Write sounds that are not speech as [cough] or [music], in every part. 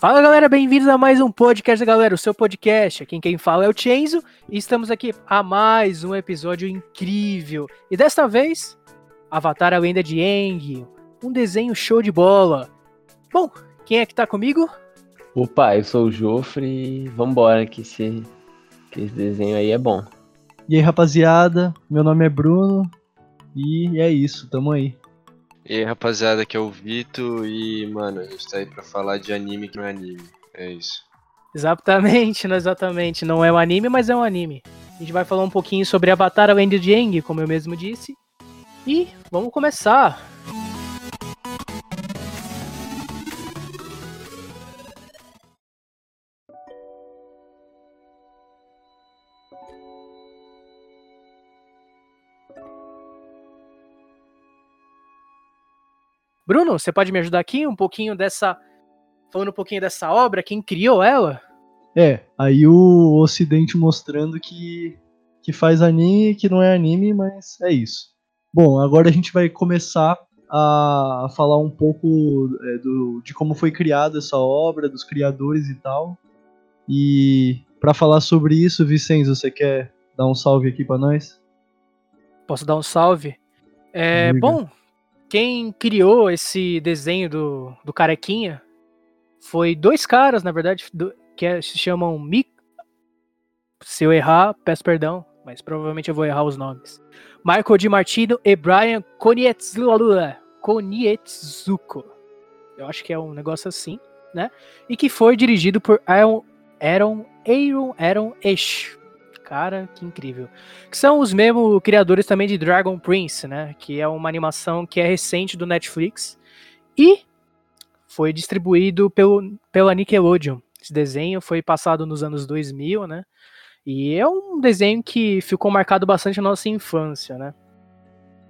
Fala galera, bem-vindos a mais um podcast, galera, o seu podcast. Aqui quem fala é o Chenzo e estamos aqui a mais um episódio incrível. E desta vez, Avatar a Lenda de Aang, um desenho show de bola. Bom, quem é que tá comigo? Opa, eu sou o Jofre e vambora que esse, que esse desenho aí é bom. E aí rapaziada, meu nome é Bruno e é isso, tamo aí. E aí, rapaziada, aqui é o Vito e, mano, a gente tá aí pra falar de anime que não é anime. É isso. Exatamente, não exatamente. Não é um anime, mas é um anime. A gente vai falar um pouquinho sobre Avatar a Lenda de Aang, como eu mesmo disse. E vamos começar. Bruno, você pode me ajudar aqui um pouquinho dessa. Falando um pouquinho dessa obra, quem criou ela? É, aí o Ocidente mostrando que, que faz anime, que não é anime, mas é isso. Bom, agora a gente vai começar a falar um pouco é, do, de como foi criada essa obra, dos criadores e tal. E para falar sobre isso, Vicenzo, você quer dar um salve aqui para nós? Posso dar um salve? É, bom, quem criou esse desenho do, do carequinha foi dois caras, na verdade, do, que é, se chamam Mik. Se eu errar, peço perdão, mas provavelmente eu vou errar os nomes. Michael Di Martino e Brian Konietzzuko. Eu acho que é um negócio assim, né? E que foi dirigido por Aaron, Aaron, Aaron, Aaron Esch. Cara, que incrível. Que são os mesmos criadores também de Dragon Prince, né? Que é uma animação que é recente do Netflix. E foi distribuído pelo, pela Nickelodeon. Esse desenho foi passado nos anos 2000, né? E é um desenho que ficou marcado bastante na nossa infância, né?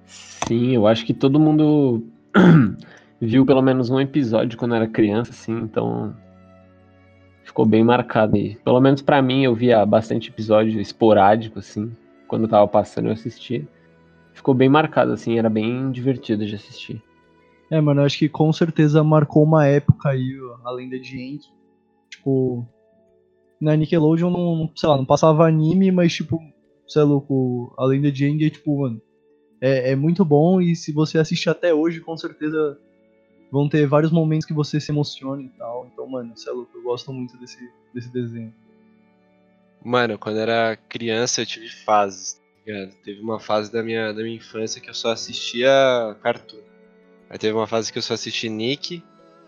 Sim, eu acho que todo mundo [clears throat] viu pelo menos um episódio quando era criança, assim, então ficou bem marcado aí. Pelo menos para mim, eu via bastante episódio esporádico, assim. Quando tava passando, eu assistia. Ficou bem marcado, assim, era bem divertido de assistir. É, mano, eu acho que com certeza marcou uma época aí, a lenda de Enki. Tipo, na Nickelodeon não, sei lá, não passava anime, mas tipo, você é louco, a lenda de Aang é tipo, mano, é, é muito bom e se você assiste até hoje, com certeza vão ter vários momentos que você se emociona e tal. Então, mano, isso é louco, eu gosto muito desse, desse desenho. Mano, quando era criança eu tive fases, tá ligado? Teve uma fase da minha, da minha infância que eu só assistia cartoon. Aí teve uma fase que eu só assisti Nick,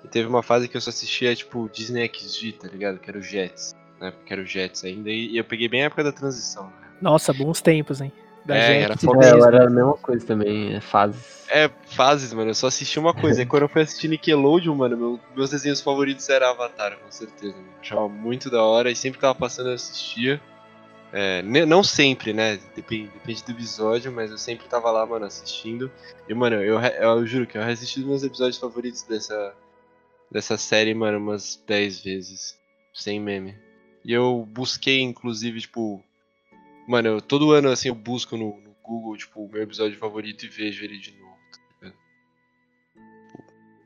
e teve uma fase que eu só assistia, tipo, Disney XG, tá ligado? Que era o Jets, né? Porque era o Jets ainda, e eu peguei bem a época da transição, né? Nossa, bons tempos, hein? Da é, gente. Era, é, era a mesma coisa também, é fases. É, fases, mano. Eu só assisti uma coisa. e quando eu fui assistir Nickelodeon, mano, meu, meus desenhos favoritos eram Avatar, com certeza. Mano. Achava muito da hora e sempre que tava passando eu assistia. É, não sempre, né? Depende, depende, do episódio, mas eu sempre tava lá, mano, assistindo. E, mano, eu, eu, eu juro que eu assisti os meus episódios favoritos dessa, dessa série, mano, umas 10 vezes. Sem meme. E eu busquei, inclusive, tipo, Mano, eu, todo ano assim eu busco no, no, Google, tipo, o meu episódio favorito e vejo ele de novo. Tá tipo,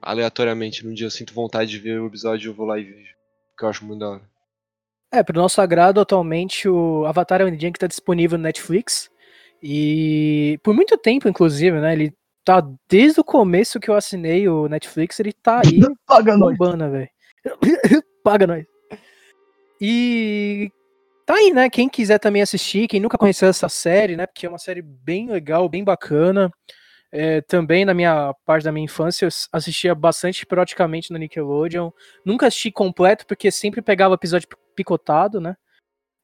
aleatoriamente, num dia eu sinto vontade de ver o episódio eu vou lá e vejo. Porque eu acho muito da hora. É, pro nosso agrado, atualmente o Avatar é um que tá disponível no Netflix. E por muito tempo, inclusive, né? Ele tá desde o começo que eu assinei o Netflix, ele tá aí [laughs] Paga bombando, velho. [laughs] Paga nós. E Tá aí, né? Quem quiser também assistir, quem nunca conheceu essa série, né? Porque é uma série bem legal, bem bacana. É, também na minha parte da minha infância eu assistia bastante periodicamente no Nickelodeon. Nunca assisti completo porque sempre pegava episódio picotado, né?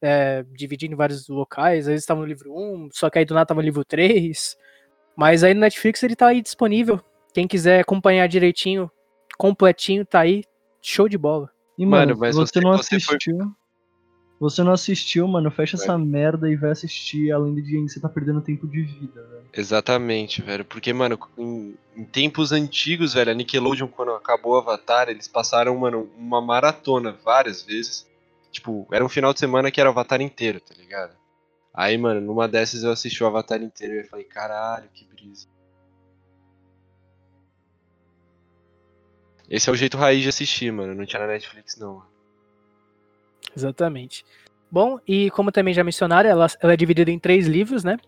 É, dividindo em vários locais. Às vezes estava no livro 1, só que aí do nada tava no livro 3. Mas aí no Netflix ele tá aí disponível. Quem quiser acompanhar direitinho, completinho, tá aí. Show de bola. E, mano, mano mas você, você não assistiu. Foi... Você não assistiu, mano, fecha essa merda e vai assistir além de Aang, você tá perdendo tempo de vida, velho. Exatamente, velho. Porque, mano, em, em, tempos antigos, velho, a Nickelodeon, quando acabou o Avatar, eles passaram, mano, uma maratona várias vezes. Tipo, era um final de semana que era o Avatar inteiro, tá ligado? Aí, mano, numa dessas eu assisti o Avatar inteiro e falei, caralho, que brisa. Esse é o jeito raiz de assistir, mano. Não tinha na Netflix, não. Exatamente. Bom, e como também já mencionaram, ela, ela é dividida em três livros, né?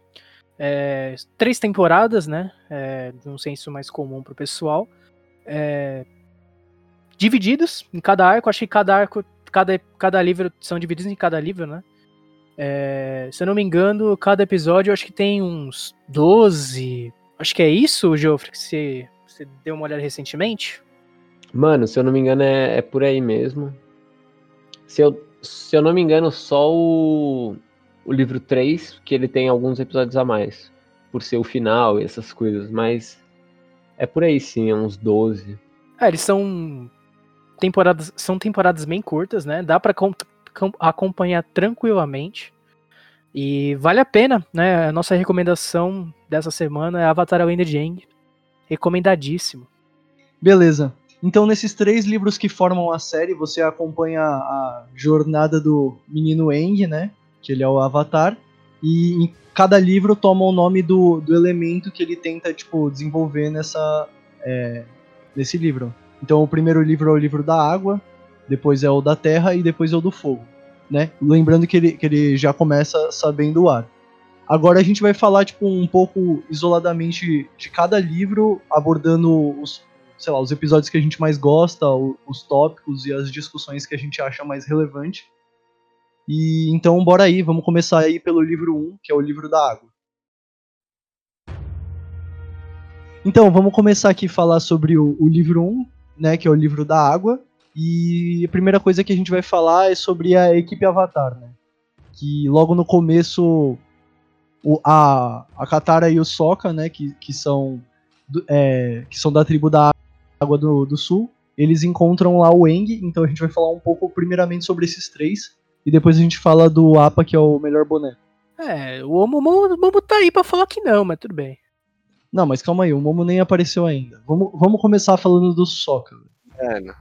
É, três temporadas, né? É, de um senso mais comum pro pessoal. É, divididos em cada arco. Acho que cada arco, cada, cada livro são divididos em cada livro, né? É, se eu não me engano, cada episódio acho que tem uns 12. Acho que é isso, Geoffrey, que você, você deu uma olhada recentemente? Mano, se eu não me engano, é, é por aí mesmo. Se eu, se eu não me engano, só o, o livro 3, que ele tem alguns episódios a mais. Por ser o final e essas coisas. Mas é por aí sim, é uns 12. É, eles são temporadas, são temporadas bem curtas, né? Dá para acompanhar tranquilamente. E vale a pena, né? A nossa recomendação dessa semana é Avatar A Lenda de Aang. Recomendadíssimo. Beleza. Então, nesses três livros que formam a série, você acompanha a jornada do menino Aang, né? Que ele é o Avatar. E em cada livro toma o nome do, do elemento que ele tenta, tipo, desenvolver nessa, é, nesse livro. Então, o primeiro livro é o livro da água, depois é o da terra e depois é o do fogo, né? Lembrando que ele, que ele já começa sabendo o ar. Agora a gente vai falar tipo um pouco isoladamente de cada livro, abordando os, sei lá, os episódios que a gente mais gosta, os tópicos e as discussões que a gente acha mais relevante. E então bora aí, vamos começar aí pelo livro 1, que é o livro da água. Então, vamos começar aqui a falar sobre o, o livro 1, né, que é o livro da água. E a primeira coisa que a gente vai falar é sobre a equipe Avatar, né? Que logo no começo o, a, a Katara e o Sokka, né, que, que, são, é, que são da tribo da Água do, do Sul, eles encontram lá o Eng, então a gente vai falar um pouco primeiramente sobre esses três, e depois a gente fala do Apa, que é o melhor boneco. É, o Momo, o Momo tá aí pra falar que não, mas tudo bem. Não, mas calma aí, o Momo nem apareceu ainda. Vamos, vamos começar falando do Sokka. Mano,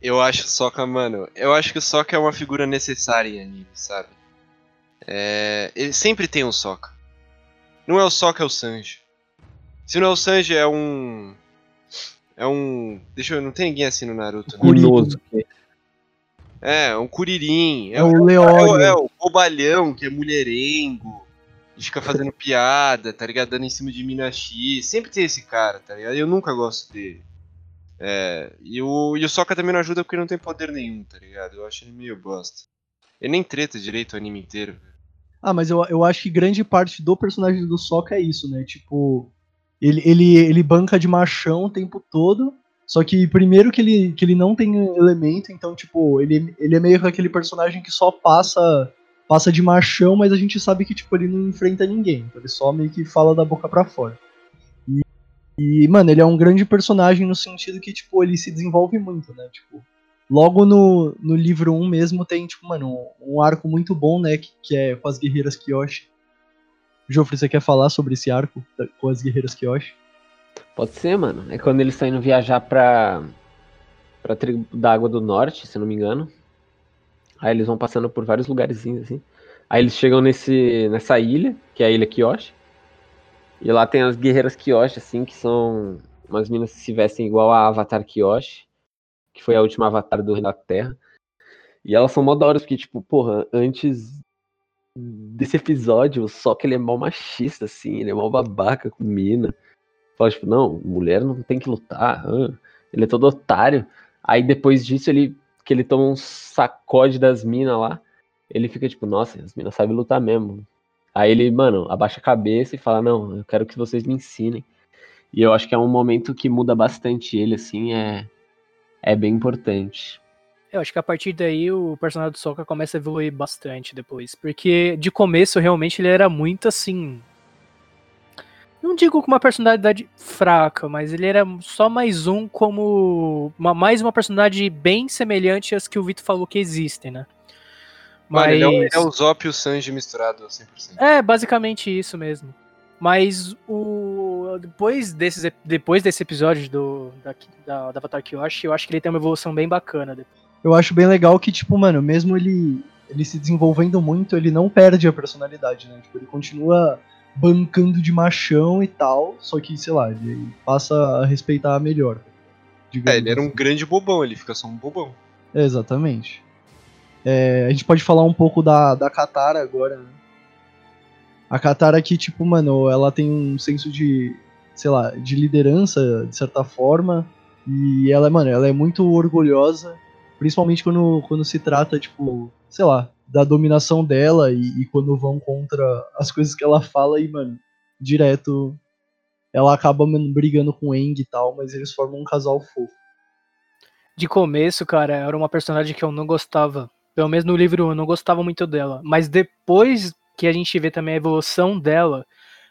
eu acho o Sokka, mano, eu acho que o Sokka é uma figura necessária em anime, sabe? É, ele sempre tem um Sokka. Não é o Sokka, é o Sanji. Se não é o Sanji, é um... É um... Deixa eu... Não tem ninguém assim no Naruto, né? É, um Kuririn. É, é o Leório. É, é, o Bobalhão, que é mulherengo. E fica fazendo piada, tá ligado? Dando em cima de Mina X. Sempre tem esse cara, tá ligado? Eu nunca gosto dele. É, e o, e o Sokka também não ajuda porque não tem poder nenhum, tá ligado? Eu acho ele meio bosta. Ele nem treta direito o anime inteiro. Ah, mas eu, eu acho que grande parte do personagem do Sokka é isso, né? Tipo, ele, ele, ele banca de machão o tempo todo, só que primeiro que ele, que ele não tem elemento, então, tipo, ele, ele é meio que aquele personagem que só passa passa de machão, mas a gente sabe que, tipo, ele não enfrenta ninguém. Então ele só meio que fala da boca para fora. E, mano, ele é um grande personagem no sentido que, tipo, ele se desenvolve muito, né? Tipo, logo no, no livro 1 mesmo tem, tipo, mano, um, um arco muito bom, né? Que, que, é com as guerreiras Kyoshi. Jofre, você quer falar sobre esse arco com as guerreiras Kyoshi? Pode ser, mano. É quando eles estão indo viajar pra, pra tribo da Água do Norte, se não me engano. Aí eles vão passando por vários lugarzinhos, assim. Aí eles chegam nesse, nessa ilha, que é a Ilha Kyoshi. E lá tem as guerreiras Kyoshi, assim, que são umas minas que se vestem igual a Avatar Kyoshi, que foi a última Avatar do Rei da Terra. E elas são mó da hora, porque, tipo, porra, antes desse episódio, só que ele é mal machista, assim, ele é mal babaca com mina. Fala, tipo, não, mulher não tem que lutar, ele é todo otário. Aí depois disso, ele que ele toma um sacode das minas lá, ele fica tipo, nossa, as minas sabem lutar mesmo. Aí ele, mano, abaixa a cabeça e fala: Não, eu quero que vocês me ensinem. E eu acho que é um momento que muda bastante ele, assim, é, é bem importante. Eu acho que a partir daí o personagem do Sokka começa a evoluir bastante depois. Porque de começo, realmente, ele era muito assim. Não digo com uma personalidade fraca, mas ele era só mais um como. Uma, mais uma personalidade bem semelhante às que o Vitor falou que existem, né? Mas... Mano, ele é, o, é o Zop e o Sanji misturado 100%. É, basicamente isso mesmo. Mas o depois, desses, depois desse episódio do, da, da, da Avatar Kyoshi, eu acho que ele tem uma evolução bem bacana. Eu acho bem legal que, tipo, mano, mesmo ele, ele se desenvolvendo muito, ele não perde a personalidade, né? Tipo, ele continua bancando de machão e tal, só que, sei lá, ele passa a respeitar melhor. É, ele era um assim. grande bobão, ele fica só um bobão. Exatamente. É, a gente pode falar um pouco da, da Katara agora, né? A Katara aqui, tipo, mano, ela tem um senso de, sei lá, de liderança, de certa forma. E ela, mano, ela é muito orgulhosa, principalmente quando, quando se trata, tipo, sei lá, da dominação dela e, e quando vão contra as coisas que ela fala e, mano, direto ela acaba mano, brigando com o Aang e tal, mas eles formam um casal fofo. De começo, cara, era uma personagem que eu não gostava. Pelo menos no livro 1, eu não gostava muito dela. Mas depois que a gente vê também a evolução dela,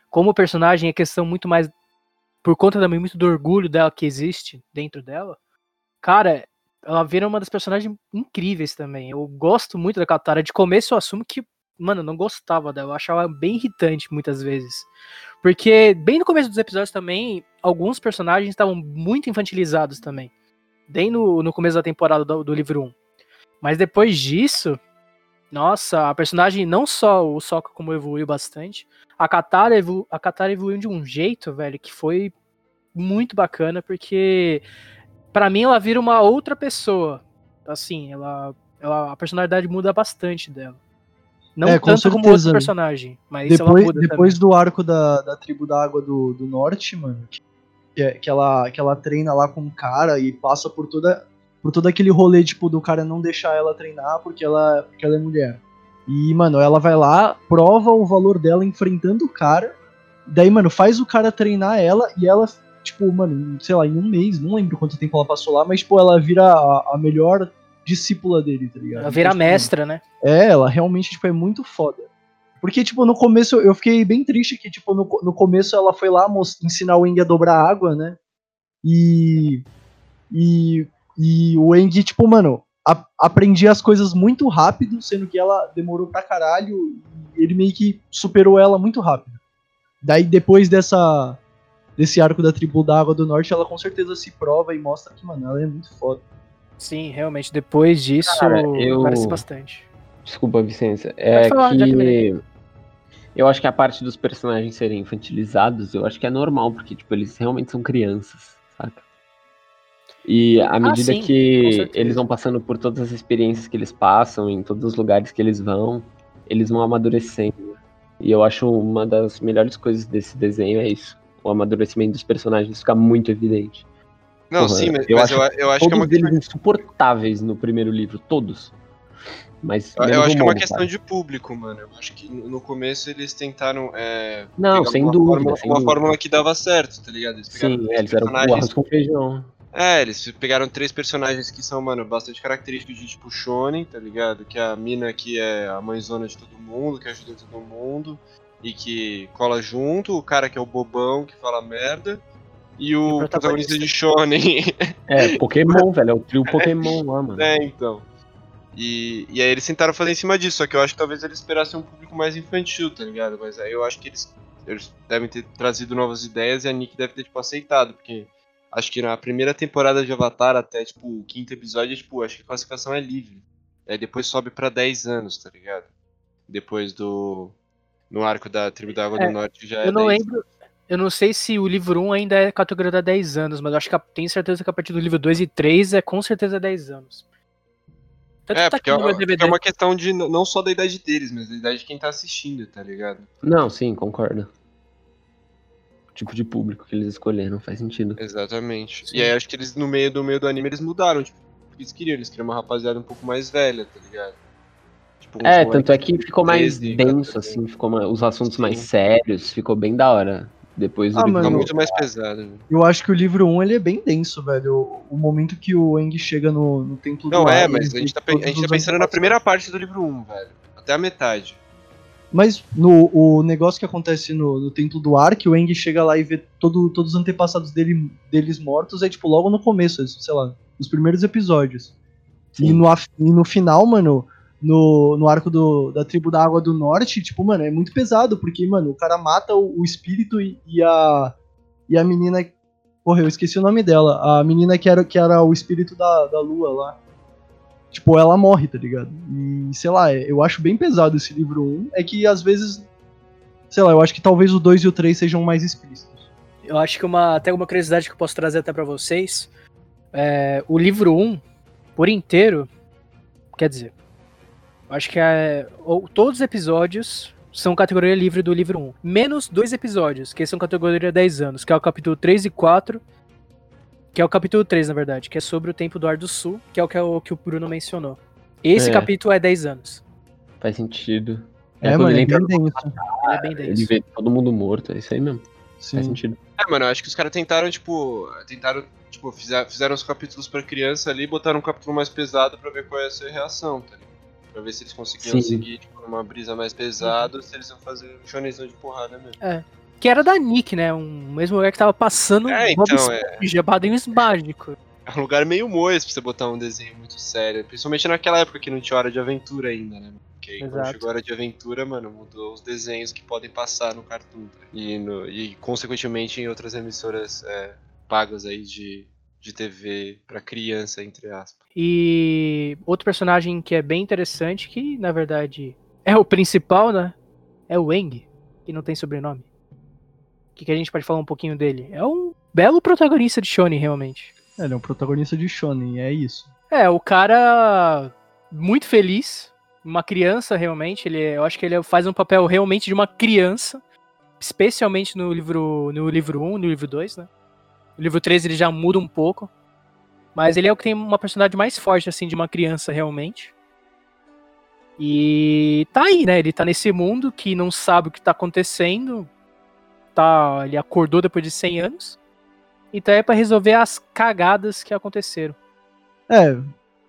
como personagem, é questão muito mais. Por conta também muito do orgulho dela que existe dentro dela. Cara, ela vira uma das personagens incríveis também. Eu gosto muito da Katara. De começo eu assumo que, mano, eu não gostava dela. Eu achava bem irritante muitas vezes. Porque bem no começo dos episódios também, alguns personagens estavam muito infantilizados também. Bem no, no começo da temporada do, do livro 1. Mas depois disso, nossa, a personagem, não só o Sokka como evoluiu bastante, a Katara, evolu a Katara evoluiu de um jeito, velho, que foi muito bacana, porque para mim ela vira uma outra pessoa. Assim, ela, ela a personalidade muda bastante dela. Não É, com tanto como certeza. outro personagem, mas ela Depois, muda depois do arco da, da tribo da água do, do norte, mano, que, é- que, ela, que ela treina lá com o cara e passa por toda por todo aquele rolê, tipo, do cara não deixar ela treinar porque ela, porque ela é mulher. E, mano, ela vai lá, prova o valor dela enfrentando o cara, daí, mano, faz o cara treinar ela e ela, tipo, mano, sei lá, em um mês, não lembro quanto tempo ela passou lá, mas, tipo, ela vira a, a melhor discípula dele, tá ligado? Ela vira Então, tipo, mestra, né? é, ela realmente, tipo, é muito foda. Porque, tipo, no começo eu fiquei bem triste que, tipo, no, no começo ela foi lá ensinar o Eng a dobrar água, né? E. E. E o Eng, tipo, mano, a- aprendia as coisas muito rápido, sendo que ela demorou pra caralho. E ele meio que superou ela muito rápido. Daí, depois dessa. Desse arco da tribo da Água do Norte, ela com certeza se prova e mostra que, mano, ela é muito foda. Sim, realmente. Depois disso, Cara, eu- parece bastante. Desculpa, Vicência. É falar, que. Eu acho que a parte dos personagens serem infantilizados, eu acho que é normal, porque, tipo, eles realmente são crianças, saca? E à medida Ah, sim, que eles vão passando por todas as experiências que eles passam, em todos os lugares que eles vão, eles vão amadurecendo. E eu acho uma das melhores coisas desse desenho é isso. O amadurecimento dos personagens fica muito evidente. Não, Porra, sim, mas, eu mas acho eu, eu acho que é uma questão, insuportáveis no primeiro livro, todos. Mas eu menos acho que é uma questão cara. de público, mano. Eu acho que no começo eles tentaram. É, Não, sem uma dúvida, fórmula- sem uma dúvida. fórmula que dava certo, tá ligado? Eles pegaram Sim, é, eles eram personagens- com feijão. É, eles pegaram três personagens que são, mano, bastante característicos de tipo Shonen, tá ligado? Que a mina que é a mãezona de todo mundo, que ajuda todo mundo e que cola junto, o cara que é o bobão que fala merda. E o, o protagonista protagonista. de Shonen. É, Pokémon, velho, é o trio Pokémon lá, mano. é, então. E, e aí eles tentaram fazer em cima disso, só que eu acho que talvez eles esperassem um público mais infantil, tá ligado? Mas aí eu acho que eles, eles devem ter trazido novas ideias e a Nick deve ter, tipo, aceitado, porque acho que na primeira temporada de Avatar até, tipo, o quinto episódio, tipo, acho que a classificação é livre. Aí depois sobe pra 10 anos, tá ligado? Depois do... No arco da Tribo da Água É, do Norte já é Eu não 10. lembro. Eu não sei se o livro 1 ainda é categoria 10 anos, mas eu acho que tenho certeza que a partir do livro 2 e 3 é com certeza 10 anos. Tanto É, tá porque aqui no é, meu DVD. porque é uma questão de não só da idade deles, mas da idade de quem tá assistindo, tá ligado? Não, sim, concordo. O tipo de público que eles escolheram faz sentido. Exatamente. Sim. E aí acho que eles, no meio do meio do anime, eles mudaram, tipo, o que eles queriam, eles queriam uma rapaziada um pouco mais velha, tá ligado? Tipo, É, tanto é que ficou mais 13, denso, 14. assim, ficou ma- os assuntos mais Sim. sérios, ficou bem da hora. Depois do Ah, livro mano, muito mais pesado. né? Eu acho que o livro 1 ele é bem denso, velho. O, o momento que o Eng chega no, no templo Não, do é, Ar, mas a gente, tá, pe- a gente tá os pensando na primeira parte do livro 1, velho. Até a metade. Mas no o negócio que acontece no, no templo do ar, que o Eng chega lá e vê todo, todos os antepassados dele, deles mortos, é tipo logo no começo, é, sei lá, nos primeiros episódios. E no, e no final, mano, no, no arco do, da tribo da Água do Norte, tipo, mano, é muito pesado, porque, mano, o cara mata o, o espírito e, e a. E a menina. Porra, eu esqueci o nome dela. A menina que era, que era o espírito da, da lua lá. Tipo, ela morre, tá ligado? E, sei lá, eu acho bem pesado esse livro 1. É que às vezes. Sei lá, eu acho que talvez o 2 e o 3 sejam mais explícitos. Eu acho que uma, até uma curiosidade que eu posso trazer até pra vocês. é, o livro 1, por inteiro, quer dizer, acho que é, ou, todos os episódios são categoria livre do livro 1. Menos dois episódios, que são categoria 10 anos, que é o capítulo 3 e 4. Que é o capítulo 3, na verdade, que é sobre o tempo do Ar do Sul, que é o que, é o, que o Bruno mencionou. Esse É. capítulo é 10 anos. Faz sentido. É, quando mano, ele é no- denso. Ele é bem Ele denso. vê todo mundo morto, é isso aí mesmo. Faz Sim. sentido. É, mano, eu acho que os caras tentaram, tipo. Tentaram, tipo, fizer- fizeram os capítulos pra criança ali, botaram um capítulo mais pesado pra ver qual ia ser a reação, tá ligado? Pra ver se eles conseguiam Sim. seguir, tipo, numa brisa mais pesada, ou se eles iam fazer um shonenzão de porrada mesmo. Que era da Nick, né? Um mesmo lugar que tava passando É, Bob então, é. Padrinhos Mágicos. É um lugar meio moço pra você botar um desenho muito sério. Principalmente naquela época que não tinha hora de aventura ainda, né? Porque aí quando Exato. chegou a hora de aventura, mano, mudou os desenhos que podem passar no Cartoon. tá? E, no- e consequentemente em outras emissoras é, pagas aí de, de TV pra criança, entre aspas. E outro personagem que é bem interessante, que na verdade é o principal, né? É o Eng, que não tem sobrenome. O que, que a gente pode falar um pouquinho dele? É um belo protagonista de Shonen, realmente. É, ele é um protagonista de Shonen, é isso. É, o cara muito feliz, uma criança realmente, ele, é- eu acho que ele faz um papel realmente de uma criança, especialmente no livro no livro 1, no livro 2, né? No livro 3 ele já muda um pouco, mas ele é o que tem uma personalidade mais forte assim de uma criança realmente. E tá aí, né? Ele tá nesse mundo que não sabe o que tá acontecendo. Tá, ele acordou depois de 100 anos. E tá aí pra resolver as cagadas que aconteceram. É,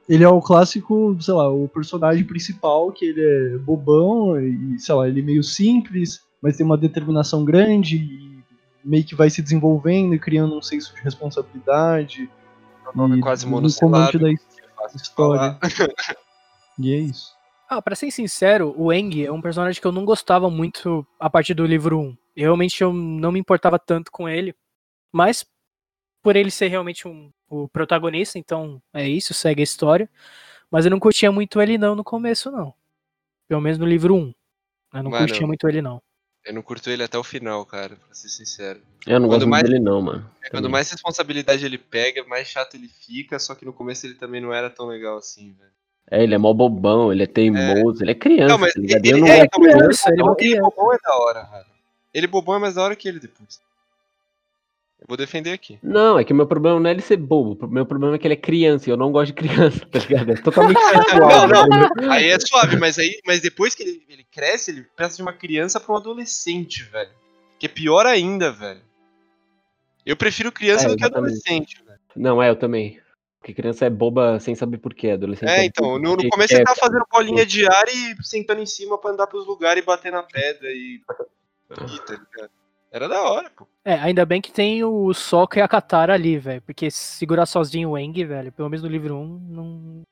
ele é o clássico, sei lá, o personagem principal, que ele é bobão e, sei lá, ele é meio simples, mas tem uma determinação grande meio que vai se desenvolvendo e criando um senso de responsabilidade. O nome E quase no monossilábico. da é história. [laughs] E é isso. Ah, pra ser sincero, o Eng é um personagem que eu não gostava muito a partir do livro 1. Eu, realmente eu não me importava tanto com ele. Mas por ele ser realmente um, o protagonista, então é isso, segue a história. Mas eu não curtia muito ele não no começo, não. Pelo menos no livro 1. Eu não Mano, curtia muito ele, não. Eu não curto ele até o final, cara, pra ser sincero. Eu não Quando gosto mais- dele não, mano. É, quando mais responsabilidade ele pega, mais chato ele fica, só que no começo ele também não era tão legal assim, velho. É, ele é mó bobão, ele é teimoso, ele é criança, Não, mas tá ligado? ele- Eu não é, mas dele. criança, ele é Ele criança. bobão é da hora, cara. Ele bobão é mais da hora que ele depois. Eu vou defender aqui. Não, é que o meu problema não é ele ser bobo. O meu problema é que ele é criança e eu não gosto de criança, [laughs] tá ligado? É totalmente [laughs] pessoal. Não, não. velho. Aí é suave, mas aí, mas depois que ele, ele cresce, ele passa de uma criança pra um adolescente, velho. Que é pior ainda, velho. Eu prefiro criança É, do que adolescente, velho. Não, é, eu também. Porque criança é boba sem saber porquê, adolescente É, é então, no, no começo ele tava fazendo bolinha de ar e sentando em cima pra andar pros lugares e bater na pedra e. [laughs] Ih, tá ligado? Era da hora, pô. É, ainda bem que tem o Sokka e a Katara ali, velho. Porque segurar sozinho o Eng, velho, pelo menos no livro 1, não.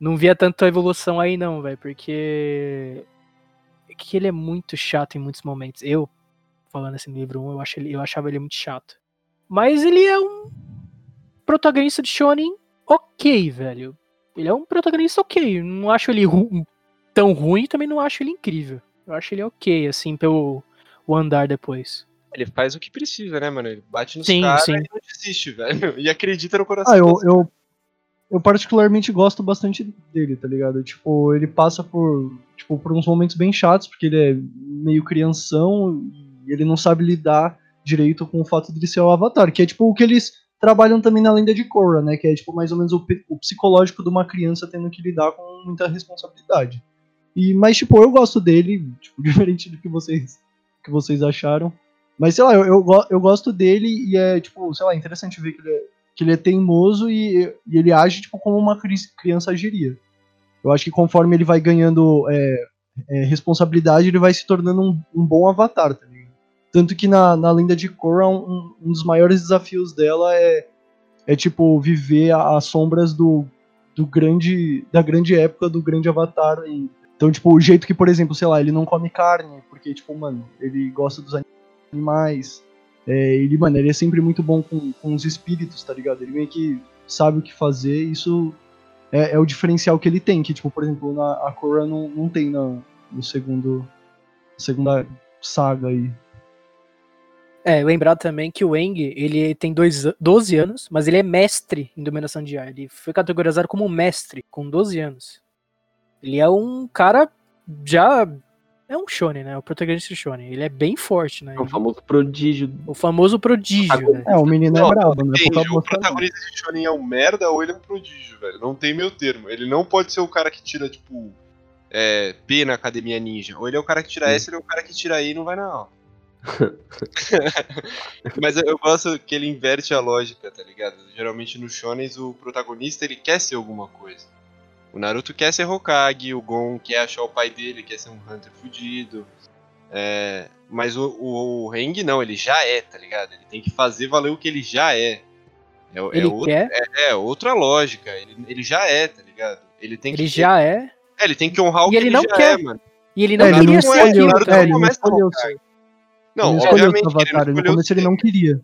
Não via tanta evolução aí, não, velho. Porque. É que ele é muito chato em muitos momentos. Eu, falando assim no livro 1, eu, acho ele, eu achava ele muito chato. Mas ele é um protagonista de Shonen ok, velho. Ele é um protagonista ok. Não acho ele ru- tão ruim, também não acho ele incrível. Eu acho ele ok, assim, pelo o andar depois. Ele faz o que precisa, né, mano? Ele bate nos Sim, caras sim. e não desiste, [laughs] velho. E acredita no coração. Ah, eu, eu, eu particularmente gosto bastante dele, tá ligado? Tipo, ele passa por, tipo, por uns momentos bem chatos, porque ele é meio crianção e ele não sabe lidar direito com o fato de ele ser o Avatar, que é tipo o que eles trabalham também na lenda de Korra, né? Que é tipo mais ou menos o, o psicológico de uma criança tendo que lidar com muita responsabilidade. E, mas, tipo, eu gosto dele, tipo, [laughs] diferente do que vocês, que vocês acharam. Mas, sei lá, eu, eu, eu gosto dele e é, tipo, sei lá, interessante ver que ele é, que ele é teimoso e, e ele age, tipo, como uma cri- criança agiria. Eu acho que conforme ele vai ganhando é, é, responsabilidade, ele vai se tornando um, um bom avatar, tá ligado? Tanto que na, na lenda de Korra, um, um dos maiores desafios dela é, é tipo, viver as sombras do, do grande, da grande época do grande avatar. E- então, tipo, o jeito que, por exemplo, sei lá, ele não come carne, porque, tipo, mano, ele gosta dos animais. É, ele, mano, ele é sempre muito bom com, com os espíritos, tá ligado? Ele meio que sabe o que fazer, isso é, é o diferencial que ele tem, que, tipo, por exemplo, na, a Korra não, não tem na, no segundo segunda saga aí. É, lembrar também que o Eng, ele tem dois, 12 anos, mas ele é mestre em dominação de ar. Ele foi categorizado como mestre com 12 anos. Ele é um cara já. É um shonen, né? O protagonista do shonen. Ele é bem forte, né? É o famoso prodígio. O famoso prodígio, né? É, o menino é Não, brabo, né? O protagonista de Shonen é um merda ou ele é um prodígio, velho. Não tem meio termo. Ele não pode ser o cara que tira, tipo, é, B na academia ninja. Ou ele é o cara que tira Sim. S, ou ele é o cara que tira E e não vai na aula. [laughs] Mas eu, eu gosto que ele inverte a lógica, tá ligado? Geralmente no Shonens o protagonista ele quer ser alguma coisa. O Naruto quer ser Hokage, o Gon quer achar o pai dele, quer ser um Hunter fudido. É, mas o, o, o Heng não, ele já é, tá ligado? Ele tem que fazer valer o que ele já é. É, é Ele outro- quer, é outra lógica. Ele, ele já é, tá ligado? Ele tem que ele já é. É, ele tem que honrar o E que ele ele não já quer. é, mano. E ele não É, ele queria não ser escolheu, aquilo. Naruto tá? é, não ele não começa escolheu Hokage. ser. Não, ele obviamente ser que ele não avatar, ele ser. não queria.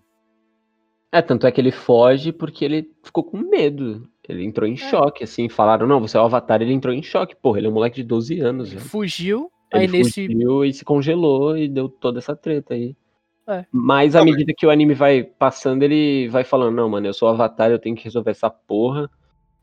É, tanto é que ele foge porque ele ficou com medo. Ele entrou em choque, assim. Falaram, não, você é o Avatar, ele entrou em choque. Porra, ele é um moleque de 12 anos, Ele velho. fugiu, Ele aí nesse. fugiu e se congelou e deu toda essa treta aí. É. Mas à Não, medida que o anime vai passando, ele vai falando, não, mano, eu sou o Avatar, eu tenho que resolver essa porra.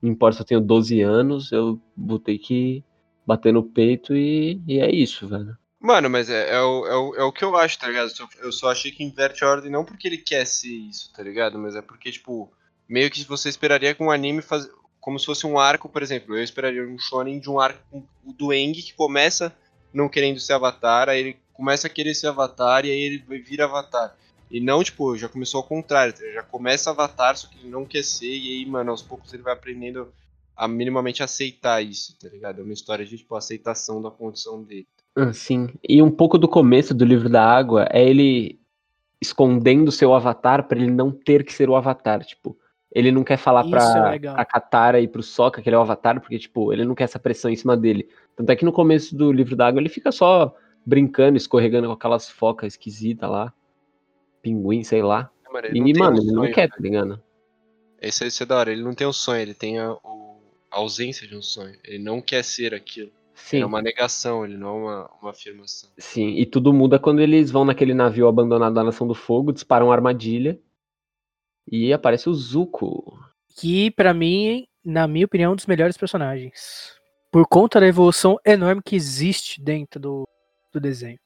Não importa se eu tenho 12 anos, eu vou ter que bater no peito e, e é isso, velho. Mano, mas é, é, o, é, o, é o que eu acho, tá ligado? Eu só- Eu só achei que inverte a ordem não porque ele quer ser isso, tá ligado? Mas é porque, tipo, meio que você esperaria que um anime faz... como se fosse um arco, por exemplo. Eu esperaria um shonen de um arco do Eng que começa não querendo ser avatar, aí ele começa a querer ser avatar e aí ele vira avatar. E não, tipo, já começou ao contrário, tá? já começa avatar, só que ele não quer ser, e aí, mano, aos poucos ele vai aprendendo a minimamente aceitar isso, tá ligado? É uma história de, tipo, aceitação da condição dele. Ah, Sim. E um pouco do começo do livro da água é ele escondendo seu avatar pra ele não ter que ser o avatar, tipo, ele não quer falar Isso pra, é pra Katara e pro Sokka que ele é o avatar, porque, tipo, ele não quer essa pressão em cima dele. Tanto é que no começo do livro da água ele fica só brincando, escorregando com aquelas focas esquisitas lá. Pinguim, sei lá. Mano, ele não E, mano, um ele não sonho, quer, né? tá ligado? Esse, esse é da hora, ele não tem um sonho, ele tem a, o- a ausência de um sonho. Ele não quer ser aquilo. Sim. Ele é uma negação, ele não é uma, uma afirmação. Sim, e tudo muda quando eles vão naquele navio abandonado da Nação do Fogo, disparam uma armadilha e aparece o Zuko. Que, pra mim, na minha opinião, é um dos melhores personagens. Por conta da evolução enorme que existe dentro do, do desenho.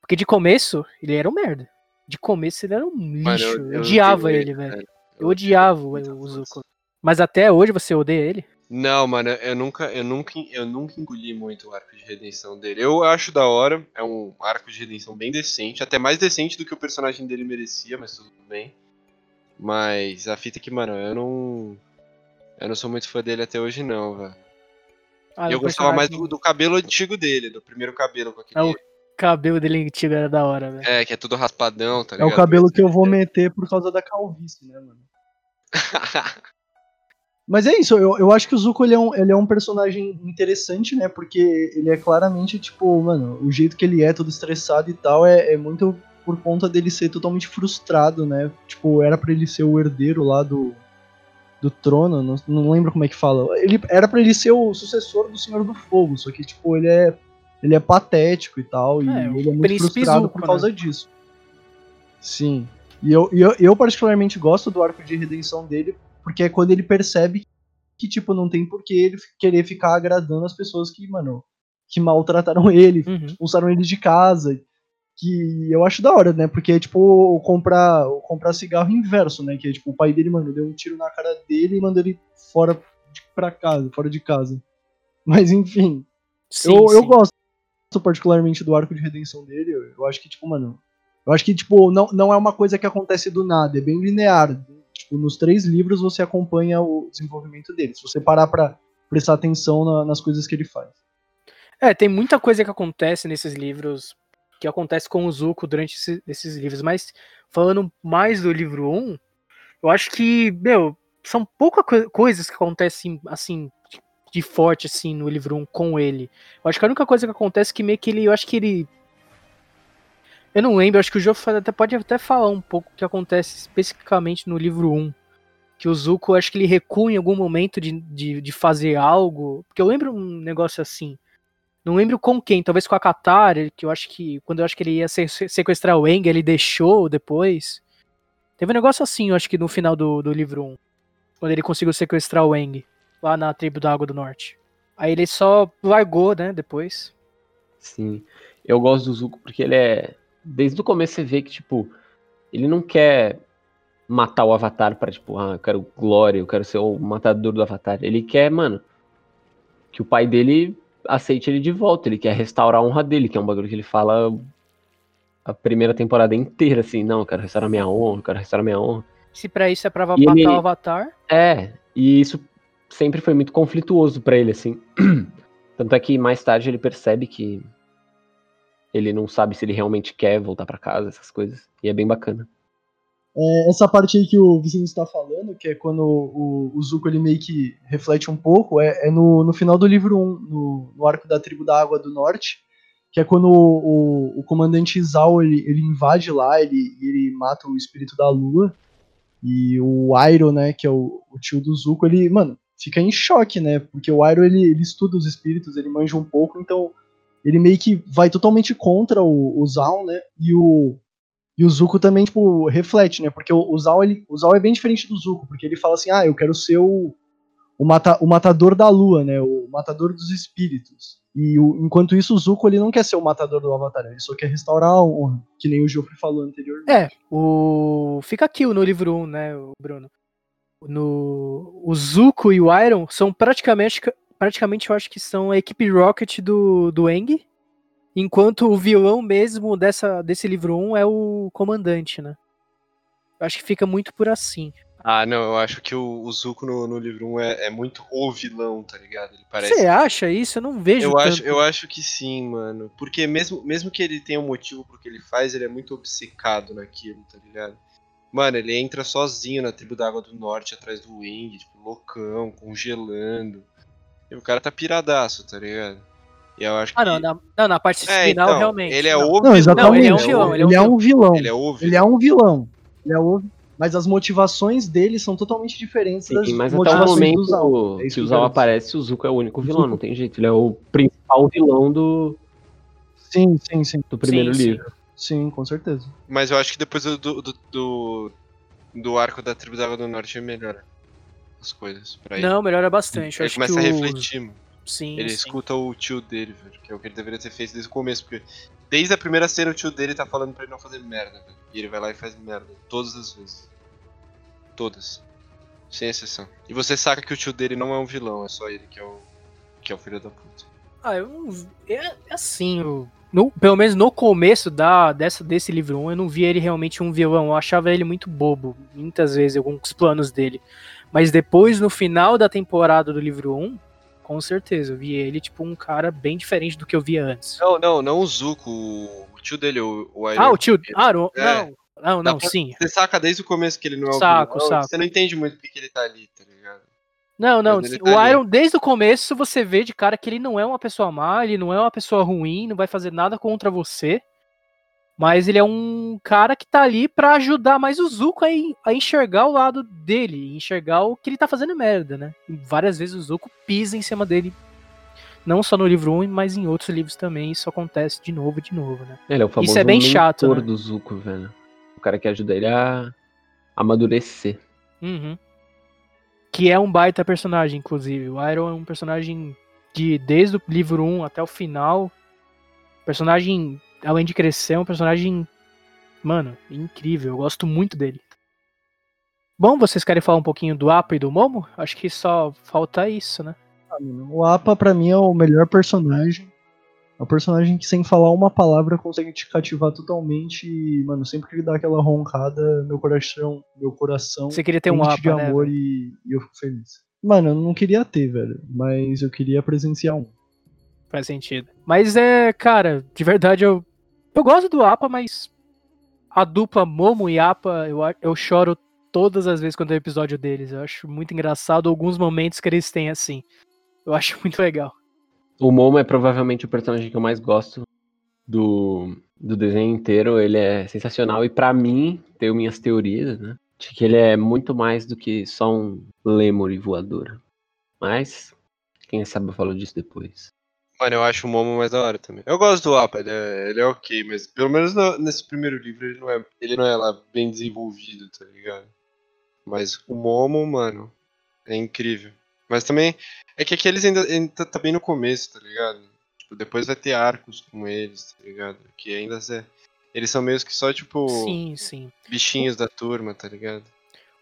Porque de começo, ele era um merda. De começo, ele era um lixo. Mano, eu, eu odiava odeio ele, ele, velho. velho. Eu odiava o. Zuko. Mas até hoje você odeia ele? Não, mano, eu nunca, eu nunca, eu nunca engoli muito o arco de redenção dele. Eu acho da hora, é um arco de redenção bem decente, até mais decente do que o personagem dele merecia, mas tudo bem. Mas a fita é que, mano, eu não, eu não sou muito fã dele até hoje não, velho. Ah, eu o gostava mais do, do cabelo antigo dele, do primeiro cabelo com aquele, É o cabelo dele antigo era da hora, velho. é, que é tudo raspadão, tá É ligado? o cabelo que eu vou meter por causa da calvície, né, mano? [laughs] Mas é isso, eu, eu acho que o Zuko ele é, um, ele é um personagem interessante, né? Porque ele é claramente, tipo, mano, o jeito que ele é, todo estressado e tal, é, é muito por conta dele ser totalmente frustrado, né? Tipo, era pra ele ser o herdeiro lá do, do trono, não, não lembro como é que fala. Ele era pra ele ser o sucessor do Senhor do Fogo, só que, tipo, ele é, ele é patético e tal, e É, ele é muito frustrado Zuko, por né? causa disso. Sim. E eu, eu, eu particularmente gosto do arco de redenção dele, porque é quando ele percebe que, tipo, não tem por que ele querer ficar agradando as pessoas que, mano, que maltrataram [laughs] ele, Uhum. expulsaram ele de casa. Que eu acho da hora, né? Porque é tipo o comprar, comprar cigarro inverso, né? Que é tipo, o pai dele, mano, deu um tiro na cara dele e mandou ele fora de, pra casa, fora de casa. Mas enfim, Sim, eu, eu sim. gosto particularmente do arco de redenção dele. Eu, eu acho que, tipo, mano. Eu acho que, tipo, não, não é uma coisa que acontece do nada, é bem linear. Tipo, nos três livros você acompanha o desenvolvimento dele. Se você parar pra prestar atenção na- nas coisas que ele faz. É, tem muita coisa que acontece nesses livros, que acontece com o Zuko durante esse- esses livros, mas falando mais do livro 1, eu acho que, meu, são poucas co- coisas que acontecem, assim, de- forte, assim, no livro 1 com ele. Eu acho que a única coisa que acontece é que meio que ele, eu acho que ele... Eu não lembro, acho que o Joe até pode até falar um pouco o que acontece especificamente no livro 1. Que o Zuko, acho que ele recua em algum momento de, de, de fazer algo. Porque eu lembro um negócio assim. Não lembro com quem, talvez com a Qatar, que eu acho que. Quando eu acho que ele ia sequestrar o Eng, ele deixou depois. Teve um negócio assim, eu acho que no final do, do livro 1. Quando ele conseguiu sequestrar o Eng, lá na tribo da Água do Norte. Aí ele só largou, né, depois. Sim. Eu gosto do Zuko porque ele é. Desde o começo você vê que, tipo, ele não quer matar o Avatar pra, tipo, ah, eu quero glória, eu quero ser o matador do Avatar. Ele quer, mano, que o pai dele aceite ele de volta. Ele quer restaurar a honra dele, que é um bagulho que ele fala a primeira temporada inteira, assim, não, eu quero restaurar minha honra, eu quero restaurar minha honra. Se pra isso é pra matar ele... o Avatar. É, e isso sempre foi muito conflituoso para ele, assim. [clears throat] Tanto é que mais tarde ele percebe que ele não sabe se ele realmente quer voltar para casa, essas coisas. E é bem bacana. É, essa parte aí que o Vicente está falando, que é quando o, o, Zuko ele meio que reflete um pouco, é, é no, no, final do livro 1, no, no, arco da tribo da Água do Norte, que é quando o, o, o comandante Izal ele, ele invade lá, ele, ele mata o espírito da lua, e o Airo, né, que é o, o tio do Zuko, ele, mano, fica em choque, né? Porque o Airo ele, ele estuda os espíritos, ele manja um pouco, então ele meio que vai totalmente contra o, o né? E o, e o Zuko também, tipo, reflete, né? Porque o, o, Zal, ele, o é bem diferente do Zuko, porque ele fala assim, ah, eu quero ser o, o, mata, o matador da lua, né? O matador dos espíritos. E o, enquanto isso, o Zuko ele não quer ser o matador do Avatar, ele só quer restaurar a honra, que nem o Joffrey falou anteriormente. É, o. Fica aqui no livro 1, né, Bruno? no o Zuko e o Iron são praticamente praticamente eu acho que são a equipe Rocket do do Eng, enquanto o vilão mesmo dessa desse livro 1 é o comandante, né? Eu acho que fica muito por assim. Ah, não, eu acho que o, o Zuko no, no livro 1 é, é, muito o vilão, tá ligado? Ele parece. Você acha isso? Eu não vejo. Eu tanto. acho, eu acho que sim, mano. Porque mesmo, mesmo que ele tenha um motivo pro que ele faz, ele é muito obcecado naquilo, tá ligado? Mano, ele entra sozinho na tribo da Água do Norte, atrás do Wing, tipo, loucão, congelando. E o cara tá piradaço, tá ligado? E eu acho ah, que... não, na, não, na parte é, final, então, realmente. Ele é o não, exatamente. Não, ele é um vilão. Ele, é, um vilão. Ele é o Ele é um vilão. Ele é o... Mas as motivações dele são totalmente diferentes Sim, das mas até o momento do Zal. É que o Zal aparece, o Zuko é o único vilão, não tem jeito. Ele é o principal vilão do... Sim, sim, sim. Do primeiro sim, livro. Sim. Sim, com certeza. Mas eu acho que depois do, do, do, do arco da tribo da Água do Norte melhora as coisas pra ele. Não, melhora bastante. Ele começa a refletir, mano. Sim, ele sim. escuta o tio dele, velho, que é o que ele deveria ter feito desde o começo, porque desde a primeira cena o tio dele tá falando pra ele não fazer merda, velho. E ele vai lá e faz merda. Todas as vezes. Todas. Sem exceção. E você saca que o tio dele não é um vilão, é só ele que é o, que é o filho da puta. Ah, eu é, é assim, eu no, pelo menos no começo da, dessa, desse livro 1, eu não via ele realmente um vilão. Eu achava ele muito bobo, muitas vezes, alguns planos dele. Mas depois, no final da temporada do livro 1, com certeza, eu vi ele tipo um cara bem diferente do que eu via antes. Não, não, não o Zuko, o tio dele, o, o Iron Ah, o tio. Ah, não, é. não, não, não sim. Você saca desde o começo que ele não é o saco, vilão, saco. Você não entende muito porque ele tá ali, tá ligado? Não, não. o Iron, desde o começo, você vê de cara que ele não é uma pessoa má, ele não é uma pessoa ruim, não vai fazer nada contra você. Mas ele é um cara que tá ali para ajudar mais o Zuko a, a, enxergar o lado dele, enxergar o que ele tá fazendo merda, né? E várias vezes o Zuko pisa em cima dele. Não só no livro 1, mas em outros livros também. Isso acontece de novo de novo, né? Ele é o famoso isso é bem chato, né? do Zuko, velho. O cara que ajuda ele a amadurecer. Uhum que é um baita personagem, inclusive. O Iron é um personagem de desde o livro 1 até o final. Personagem, além de crescer, é um personagem, mano, incrível. Eu gosto muito dele. Bom, vocês querem falar um pouquinho do Apa e do Momo? Acho que só falta isso, né? Ah, o Apa, para mim, é o melhor personagem. É um personagem que, sem falar uma palavra, consegue te cativar totalmente. E, mano, sempre que ele dá aquela roncada, meu coração, meu coração. Você queria ter um mapa, de né, amor e, e, eu fico feliz. Mano, eu não queria ter, velho. Mas eu queria presenciar um. Faz sentido. Mas é, cara, de verdade eu. Eu gosto do APA, mas a dupla Momo e APA, eu, eu choro todas as vezes quando é o episódio deles. Eu acho muito engraçado alguns momentos que eles têm assim. Eu acho [laughs] muito legal. O Momo é provavelmente o personagem que eu mais gosto do, do desenho inteiro. Ele é sensacional e para mim, tenho minhas teorias, né? De que ele é muito mais do que só um lemur e voador. Mas, quem sabe eu falo disso depois. Mano, eu acho o Momo mais da hora também. Eu gosto do Appa, ele é, ele é ok, mas pelo menos no- nesse primeiro livro ele não, é, ele não é lá bem desenvolvido, tá ligado? Mas o Momo, mano, é incrível. Mas também é que aqui eles ainda, ainda tá- tá bem no começo, tá ligado? Tipo, depois vai ter arcos com eles, tá ligado? Que ainda é, eles são meio que só, tipo, Sim, sim. bichinhos da turma, tá ligado?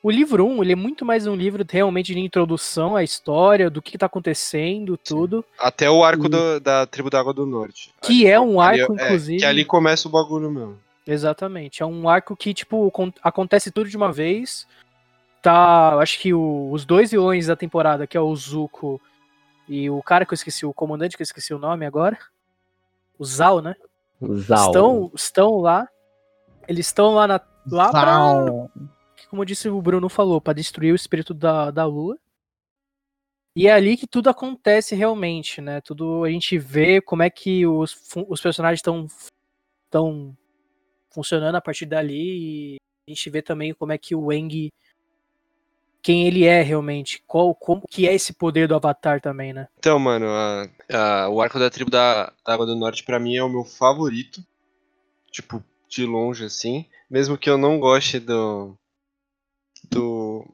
O livro 1, ele é muito mais um livro realmente de introdução à história, do que tá acontecendo, tudo. Até o arco E- do- da tribo da Água do Norte. Que é um Ali- arco, é, inclusive. que ali começa o bagulho mesmo. Exatamente. É um arco que, tipo, con- acontece tudo de uma vez. Tá. Acho que o- os dois vilões da temporada, que é o Zuko e o cara que eu esqueci, o comandante que eu esqueci o nome agora. O Zal, né? Zal. Estão, estão lá. Eles estão lá, na, lá pra, Zau. Como disse o Bruno falou, pra destruir o espírito da, da lua. E é ali que tudo acontece realmente, né? Tudo a gente vê como é que os, os personagens estão estão funcionando a partir dali e a gente vê também como é que o Eng quem ele é realmente, qual como que é esse poder do Avatar também, né? Então, mano, a- a- o arco da tribo da, da Água do Norte pra mim é o meu favorito. Tipo, de longe, assim. Mesmo que eu não goste do. Do.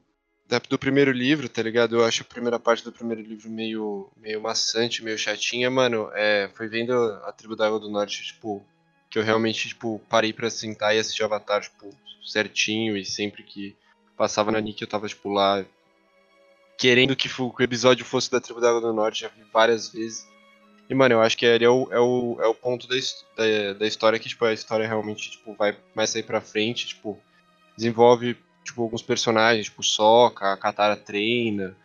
da- do primeiro livro, tá ligado? Eu acho a primeira parte do primeiro livro meio, meio maçante, meio chatinha, mano. É, foi vendo a tribo da Água do Norte, tipo, que eu realmente, tipo, parei pra sentar e assistir Avatar, tipo, certinho e sempre que passava na Nick eu tava, tipo, lá querendo que o episódio fosse da tribo da Água do Norte, já vi várias vezes. E, mano, eu acho que ele é o, é o, é o ponto da, da, da história que, tipo, a história realmente, tipo, vai mais sair pra frente, tipo, desenvolve, tipo, alguns personagens, tipo, Sokka, a Katara treina,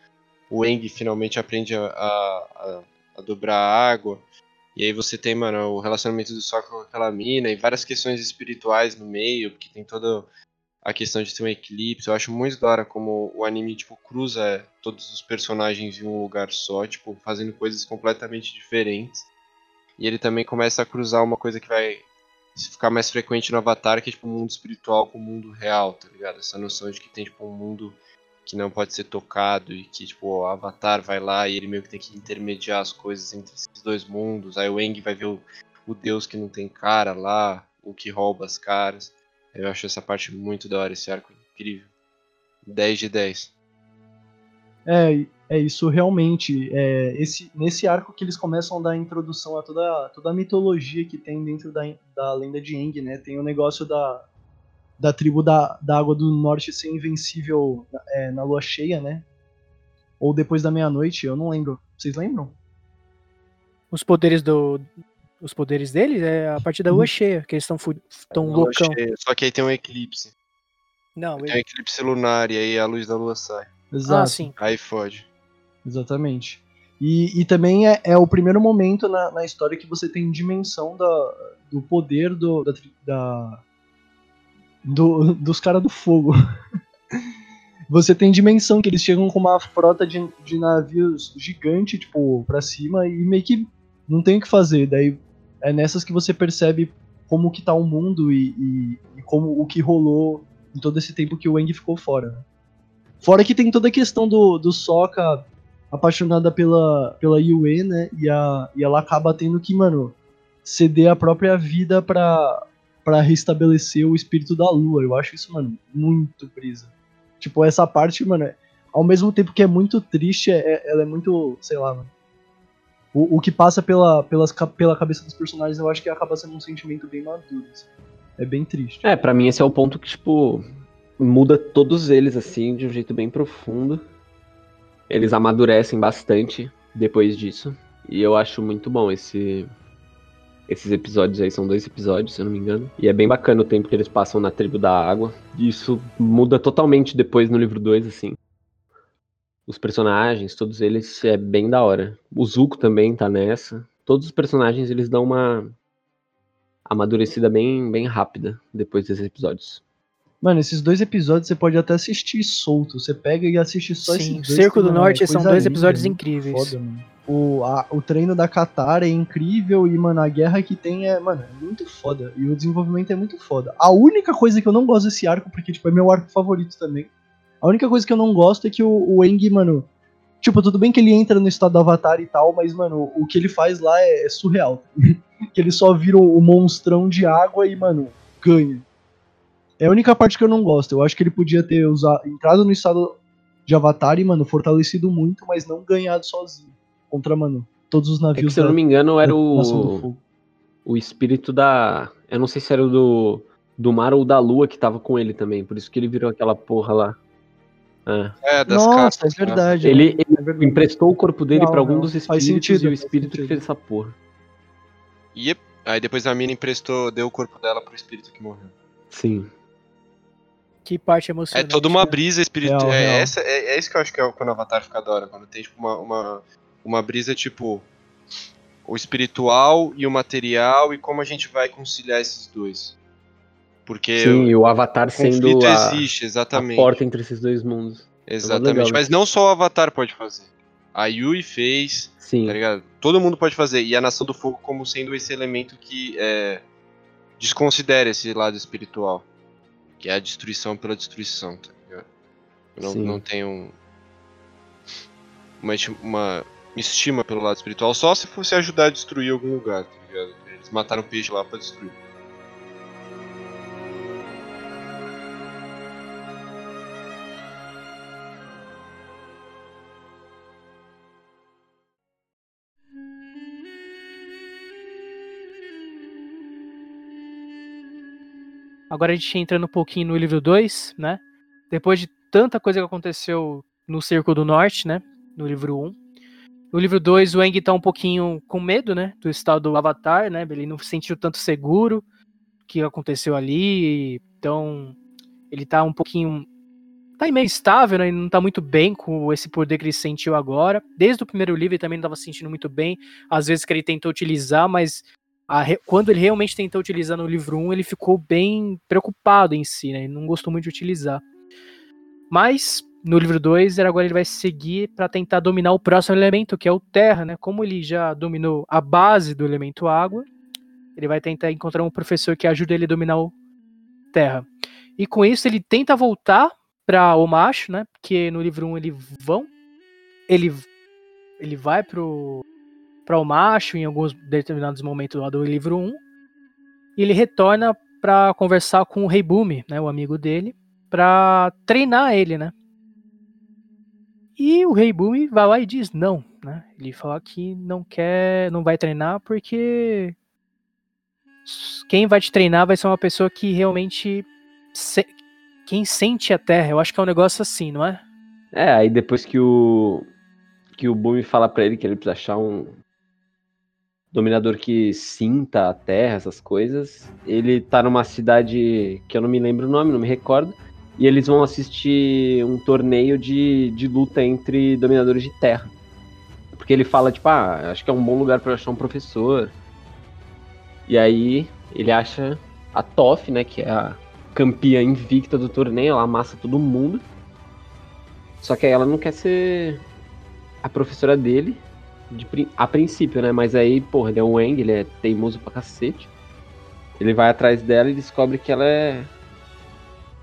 o Eng finalmente aprende a, a, a, dobrar água, e aí você tem, mano, o relacionamento do Sokka com aquela mina, e várias questões espirituais no meio, porque tem toda a questão de ter um eclipse. Eu acho muito da hora como o anime, tipo, cruza todos os personagens em um lugar só, tipo, fazendo coisas completamente diferentes. E ele também começa a cruzar uma coisa que vai ficar mais frequente no Avatar, que é, tipo, o mundo espiritual com o mundo real, tá ligado? Essa noção de que tem, tipo, um mundo que não pode ser tocado e que, tipo, o Avatar vai lá e ele meio que tem que intermediar as coisas entre esses dois mundos. Aí o Eng vai ver o, o deus que não tem cara lá, o que rouba as caras. Eu acho essa parte muito da hora, esse arco incrível. 10 de 10. É, é isso realmente. É, esse, nesse arco que eles começam a dar introdução a toda, toda a mitologia que tem dentro da, da lenda de Aang, né? Tem o negócio da, da tribo da, da Água do Norte ser invencível é, na lua cheia, né? Ou depois da meia-noite, eu não lembro. Vocês lembram? Os poderes do os poderes deles é a partir da lua cheia, que eles estão tão Lua loucão. cheia, Só que aí tem um eclipse. Não, Tem um eclipse lunar e aí a luz da lua sai. Exato. ah, sim. Aí fode. Exatamente. E, e também é, é o primeiro momento na, na história que você tem dimensão da, do poder do, da, da- do- dos caras do fogo. [laughs] você tem dimensão que eles chegam com uma frota de, de navios gigante, tipo, pra cima e meio que não tem o que fazer. Daí é nessas que você percebe como que tá o mundo e, e- e como o que rolou em todo esse tempo que o Eng ficou fora. né? Fora que tem toda a questão do, do Sokka apaixonada pela, pela Yue, né? E, a, e ela acaba tendo que, mano, ceder a própria vida pra, pra restabelecer o espírito da lua. Eu acho isso, mano, muito brisa. Tipo, essa parte, mano, ao mesmo tempo que é muito triste, é, é- ela é muito, sei lá, mano. O, o que passa pela, pelas, pela cabeça dos personagens, eu acho que acaba sendo um sentimento bem maduro. assim. É bem triste. É, pra mim esse é o ponto que, tipo, muda todos eles, assim, de um jeito bem profundo. Eles amadurecem bastante depois disso. E eu acho muito bom esse. Esses episódios aí, são dois episódios, se eu não me engano. E é bem bacana o tempo que eles passam na tribo da água. Isso muda totalmente depois no livro 2, assim. Os personagens, todos eles, é bem da hora. O Zuko também tá nessa. Todos os personagens, eles dão uma amadurecida bem, bem rápida depois desses episódios. Mano, esses dois episódios você pode até assistir solto. Você pega e assiste só esses Sim, dois. Cerco do mano, Norte é são dois linda, episódios é muito incríveis. Foda, mano. O, a- o treino da Katara é incrível e, mano, a guerra que tem é, mano, é muito foda. E o desenvolvimento é muito foda. A única coisa que eu não gosto desse arco, porque, tipo, é meu arco favorito também. A única coisa que eu não gosto é que o, o Eng, mano, Tipo, tudo bem que ele entra no estado do Avatar e tal, mas, mano, o que ele faz lá é, é surreal. [laughs] que ele só vira o monstrão de água e, mano, ganha. É a única parte que eu não gosto. Eu acho que ele podia ter usado, entrado no estado de Avatar e, mano, fortalecido muito, mas não ganhado sozinho. Contra, mano, todos os É navios. que, se eu da- não me engano, era o, o espírito da. Eu não sei se era o do, do mar ou da lua que tava com ele também. Por isso que ele virou aquela porra lá. É. É, das Nossa, cartas. é verdade. Ele, né? ele É verdade. emprestou o corpo dele pra algum não, dos espíritos sentido, e o espírito que fez essa porra. E aí depois a mina emprestou, deu o corpo dela pro espírito que morreu. Sim. Que parte É emocionante. toda uma né? brisa espiritual. É, essa, é, é isso que eu acho que é quando o Avatar fica da hora. Quando tem tipo, uma, uma, uma brisa tipo. O espiritual e o material e como a gente vai conciliar esses dois. Porque Sim, e o Avatar o sendo conflito a, existe, a exatamente. porta entre esses dois mundos. Exatamente. legal, né? Mas não só o Avatar pode fazer. A Yui fez, Sim. tá ligado? Todo mundo pode fazer. E a Nação do Fogo como sendo esse elemento que é, desconsidera esse lado espiritual. Que é a destruição pela destruição, tá ligado? Não, Sim. não tem um, uma, esti- uma estima pelo lado espiritual, só se fosse ajudar a destruir algum lugar, tá ligado? Eles mataram o peixe lá pra destruir. Agora a gente entrando um pouquinho no livro 2, né? Depois de tanta coisa que aconteceu no Cerco do Norte, né? No livro 1. No livro 2, o Aang tá um pouquinho com medo, né? Do estado do Avatar, né? Ele não se sentiu tanto seguro que aconteceu ali. Então, ele tá um pouquinho. Tá meio estável, né? Ele não tá muito bem com esse poder que ele sentiu agora. Desde o primeiro livro, ele também não tava se sentindo muito bem. Às vezes que ele tentou utilizar, mas a quando ele realmente tentou utilizar no livro 1, ele ficou bem preocupado em si, né? Ele não gostou muito de utilizar. Mas no livro 2, era agora ele vai seguir para tentar dominar o próximo elemento, que é o terra, né? Como ele já dominou a base do elemento água, ele vai tentar encontrar um professor que ajude ele a dominar o terra. E com isso ele tenta voltar para o macho, né? Porque no livro 1 ele vão ele ele vai pro para o macho em alguns determinados momentos lá do livro 1. E ele retorna para conversar com o Rei Bumi, né, o amigo dele, para treinar ele, né? E o Rei Bumi vai lá e diz não, né? Ele fala que não quer, não vai treinar porque quem vai te treinar vai ser uma pessoa que realmente se- quem sente a terra. Eu acho que é um negócio assim, não é? É, aí depois que o que o Bumi fala pra ele que ele precisa achar um dominador que sinta a terra, essas coisas, ele tá numa cidade que eu não me lembro o nome, não me recordo, e eles vão assistir um torneio de, de luta entre dominadores de terra. Porque ele fala, tipo, ah, acho que é um bom lugar eu achar um professor. E aí ele acha a Toff, né, que é a campeã invicta do torneio, ela amassa todo mundo. Só que aí ela não quer ser a professora dele, de, a princípio, né? Mas aí, porra, ele é um Wang, ele é teimoso pra cacete. Ele vai atrás dela e descobre que ela é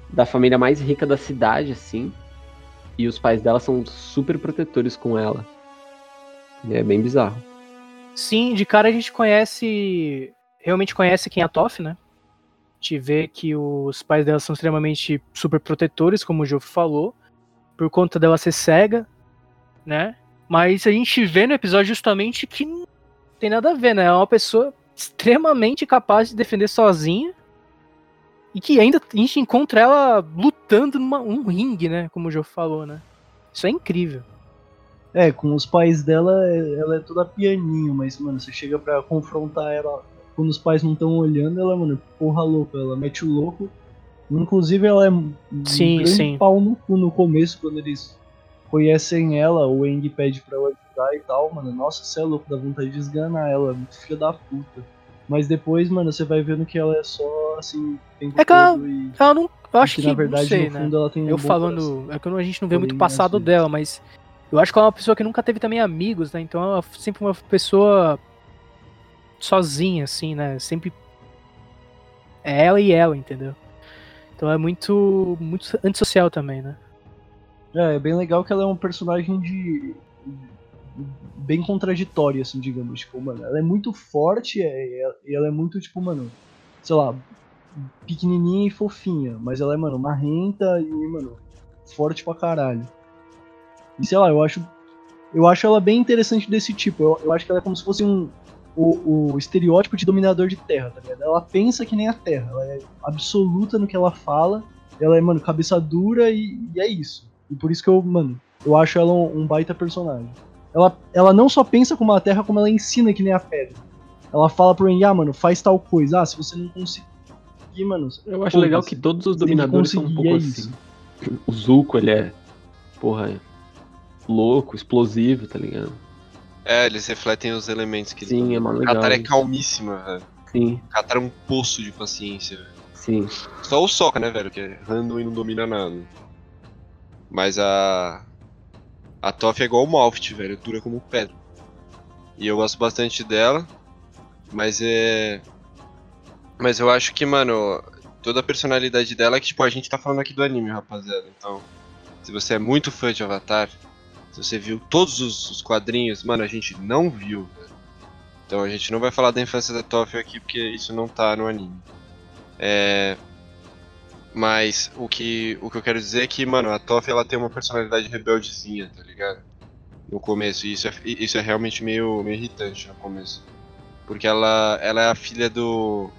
da família mais rica da cidade, assim. E os pais dela são super protetores com ela. E é bem bizarro. Sim, de cara a gente conhece. Realmente conhece quem é a Toff, né? A gente vê que os pais dela são extremamente super protetores, como o Joe falou, por conta dela ser cega, né? Mas a gente vê no episódio justamente que não tem nada a ver, né? É uma pessoa extremamente capaz de defender sozinha. E que ainda a gente encontra ela lutando num ringue, né? Como o Joe falou, né? Isso é incrível. É, com os pais dela, é- ela é toda pianinho, mas, mano, você chega pra confrontar ela quando os pais não estão olhando, ela, mano, porra louca, ela mete o louco. Inclusive, ela é um Sim, sim. pau no no começo, quando eles conhecem ela, o Eng pede pra ela ajudar e tal, mano. Nossa, você é louco, dá vontade de esganar ela, muito filha da puta. Mas depois, mano, você vai vendo que ela é só, assim, tem É que ela- e, Ela não. Eu acho que, que, na verdade, sei, no né? fundo, ela tem um eu bom falando. É que a gente não vê muito o passado às vezes- dela, mas eu acho que ela é uma pessoa que nunca teve também amigos, né? Então ela é sempre uma pessoa sozinha, assim, né? Sempre. É ela e ela, entendeu? Então é muito. muito antissocial também, né? É, é bem legal que ela é um personagem de bem contraditória, assim, digamos. Tipo, mano, ela é muito forte é, e ela é muito, tipo, mano, sei lá, pequenininha e fofinha, mas ela é, mano, marrenta e, mano, forte pra caralho. E sei lá, eu acho eu acho ela bem interessante desse tipo. Eu, eu acho que ela é como se fosse um o, o estereótipo de dominador de terra, tá ligado? Ela pensa que nem a terra, ela é absoluta no que ela fala, ela é, mano, cabeça dura e, e é isso. E por isso que eu, mano, eu acho ela um, um, baita personagem. Ela, ela não só pensa como a terra, como ela ensina que nem a pedra. Ela fala pro Ren, ah, mano, faz tal coisa. Ah, se você não conseguir, mano. Eu acho legal que todos os dominadores são um pouco é assim. O Zuko, ele é. Porra, louco, explosivo, tá ligado? É, eles refletem os elementos que Sim, eles é legal. Katara é calmíssima, velho. Sim. Katara é um poço de paciência, velho. Sim. Só o Sokka, né, velho, que é random e não domina nada. Mas a. A Toph é igual o Malphite, velho, dura como pedra. E eu gosto bastante dela, mas é. Mas eu acho que, mano, toda a personalidade dela é que, tipo, a gente tá falando aqui do anime, rapaziada. Então, se você é muito fã de Avatar, se você viu todos os, os quadrinhos, mano, a gente não viu, velho. Então a gente não vai falar da infância da Toph aqui porque isso não tá no anime. É. Mas o que, o que eu quero dizer é que, mano, a Toph ela tem uma personalidade rebeldezinha, tá ligado? No começo, e isso é, isso é realmente meio, meio irritante no começo. Porque ela, ela é a filha do,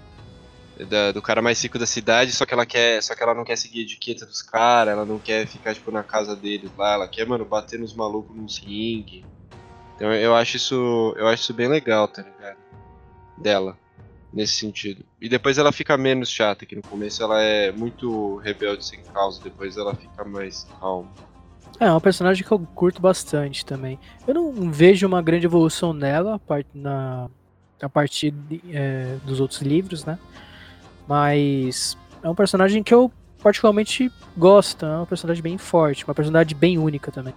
da, do cara mais rico da cidade, só que ela quer. Só que ela não quer seguir a etiqueta dos caras, ela não quer ficar, tipo, na casa deles lá, ela quer, mano, bater nos malucos nos ringue. Então eu acho isso. Eu acho isso bem legal, tá ligado? Dela. Nesse sentido. E depois ela fica menos chata, que no começo ela é muito rebelde sem causa, depois ela fica mais calma. É, é uma personagem que eu curto bastante também. Eu não vejo uma grande evolução nela na, a partir de, é, dos outros livros, né? Mas é um personagem que eu particularmente gosto. É um personagem bem forte, uma personagem bem única também.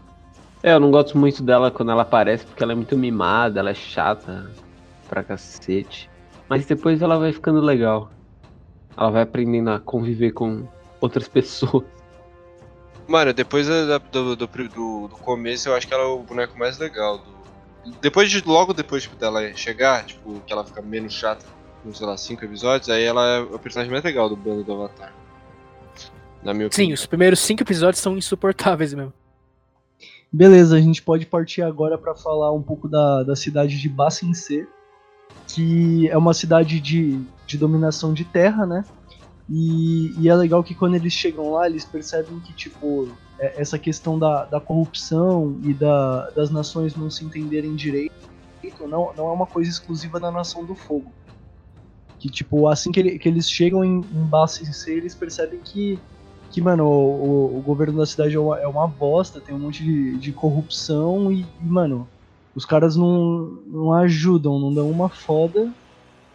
É, eu não gosto muito dela quando ela aparece, porque ela é muito mimada, ela é chata pra cacete. Mas depois ela vai ficando legal. Ela vai aprendendo a conviver com outras [laughs] pessoas. Mano, depois do, do, do, do, começo eu acho que ela é o boneco mais legal. Do... Depois de, logo depois tipo, dela chegar, tipo, que ela fica menos chata uns, sei lá, cinco episódios, aí ela é o personagem mais legal do bando do Avatar. Na minha opinião. Sim, os primeiros cinco episódios são insuportáveis mesmo. Beleza, a gente pode partir agora para falar um pouco da, da cidade de Bassin-C, que é uma cidade de, de dominação de terra, né? E, e, é legal que quando eles chegam lá, eles percebem que, tipo, é, essa questão da, da corrupção e da, das nações não se entenderem direito não, não é uma coisa exclusiva da Nação do Fogo. Que, tipo, assim que, ele, que eles chegam em, em eles percebem que, que mano, o, o, governo da cidade é uma, é uma bosta, tem um monte de, de corrupção e, e, mano, os caras não, não ajudam, não dão uma foda.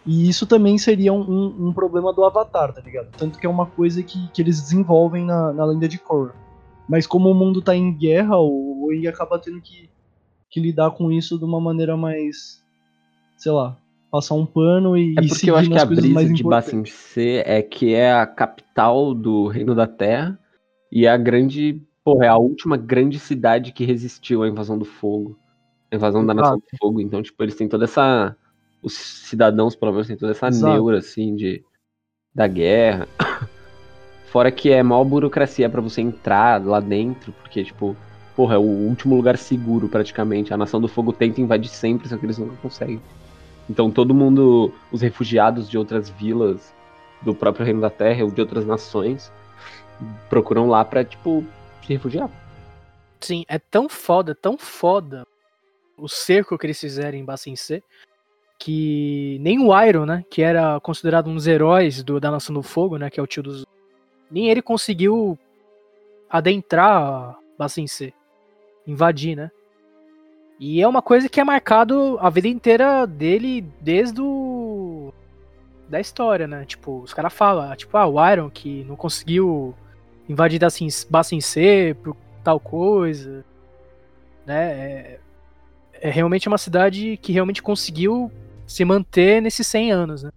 E isso também seria um, um, um, problema do Avatar, tá ligado? Tanto que é uma coisa que, que eles desenvolvem na, na lenda de Korra. Mas como o mundo tá em guerra, o Oi acaba tendo que, que lidar com isso de uma maneira mais. sei lá, passar um pano e É porque eu acho que a brisa de Bassin C é que é a capital do Reino da Terra e é a grande, porra, é a última grande cidade que resistiu à invasão do fogo. A invasão da Nação do Fogo, então tipo, eles têm toda essa os cidadãos, pelo menos, têm toda essa Exato. neura assim de da guerra. [coughs] Fora que é maior burocracia para você entrar lá dentro, porque tipo, porra, é o último lugar seguro praticamente. A Nação do Fogo tenta invadir sempre, só que eles nunca conseguem. Então todo mundo, os refugiados de outras vilas do próprio Reino da Terra ou de outras nações, procuram lá pra, tipo, se refugiar. Sim, é tão foda, tão foda o cerco que eles fizeram em Bassin C, que nem o Iron, né, que era considerado um dos heróis do, da Nação do Fogo, né, que é o tio dos... Nem ele conseguiu adentrar Bassin C, invadir, né. E é uma coisa que é marcado a vida inteira dele desde o. da história, né? Tipo, os caras falam, tipo, ah, o Iron que não conseguiu invadir assim, Bassin C por tal coisa. Né? É, é realmente uma cidade que realmente conseguiu se manter nesses 100 anos, né?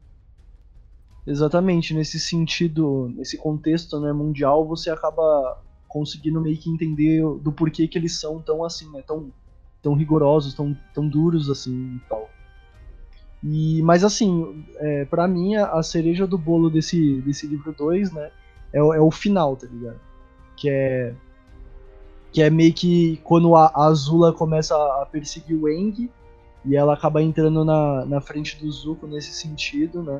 Exatamente, nesse sentido, nesse contexto né, mundial, você acaba conseguindo meio que entender do porquê que eles são tão assim, né? Tão tão rigorosos, tão, tão duros assim e tal. E, mas assim, é, para mim a, cereja do bolo desse, desse livro 2, né, é, é, o final, tá ligado? Que é que é meio que quando a, Azula começa a perseguir o Eng e ela acaba entrando na, na frente do Zuko nesse sentido, né?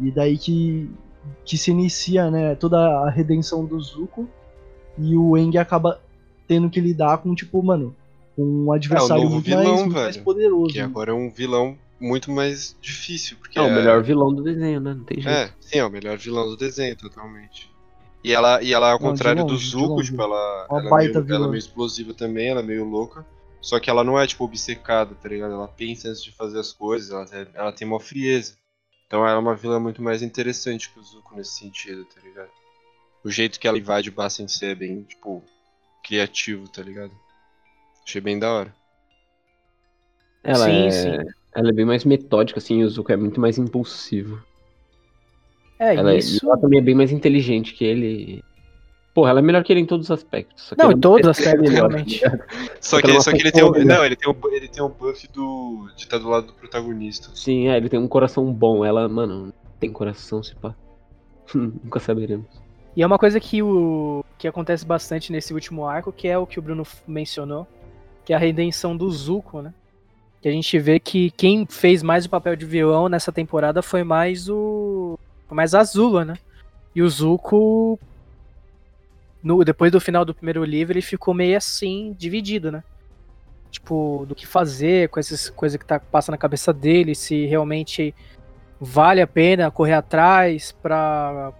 E daí que, que se inicia, né, toda a redenção do Zuko e o Eng acaba tendo que lidar com, tipo, mano, um adversário é, um muito, vilão, mais, muito mais poderoso. Que né? agora é um vilão muito mais difícil. Porque é o melhor vilão do desenho, né? Não tem jeito. É, sim, é o melhor vilão do desenho, totalmente. E ela, e ela ao contrário longe, do Zuko, tipo, ela, ela, é meio, ela é meio explosiva também, ela é meio louca. Só que ela não é, tipo, obcecada, tá ligado? Ela pensa antes de fazer as coisas, ela, ela tem uma frieza. Então ela é uma vilã muito mais interessante que o Zuko nesse sentido, tá ligado? O jeito que ela invade o é bem, tipo, criativo, tá ligado? Achei bem da hora. Ela sim, é... sim. Ela é bem mais metódica, assim, e o Zuko é muito mais impulsivo. É, ela, isso. ela também é bem mais inteligente que ele. Porra, ela é melhor que ele em todos os aspectos. não, em todos os aspectos, realmente. [laughs] Só que, só que ele tem um, não, ele tem um, ele tem um buff do, de estar do lado do protagonista. Sim, é, ele tem um coração bom. Ela, mano, tem coração, se pá. [laughs] Nunca saberemos. E é uma coisa que, o, que acontece bastante nesse último arco, que é o que o Bruno mencionou, que é a redenção do Zuko, né? Que a gente vê que quem fez mais o papel de vilão nessa temporada foi mais o. Foi mais a Azula, né? E o Zuko. No, depois do final do primeiro livro, ele ficou meio assim, dividido, né? Tipo, do que fazer com essas coisas que tá, passa na cabeça dele, se realmente vale a pena correr atrás pra,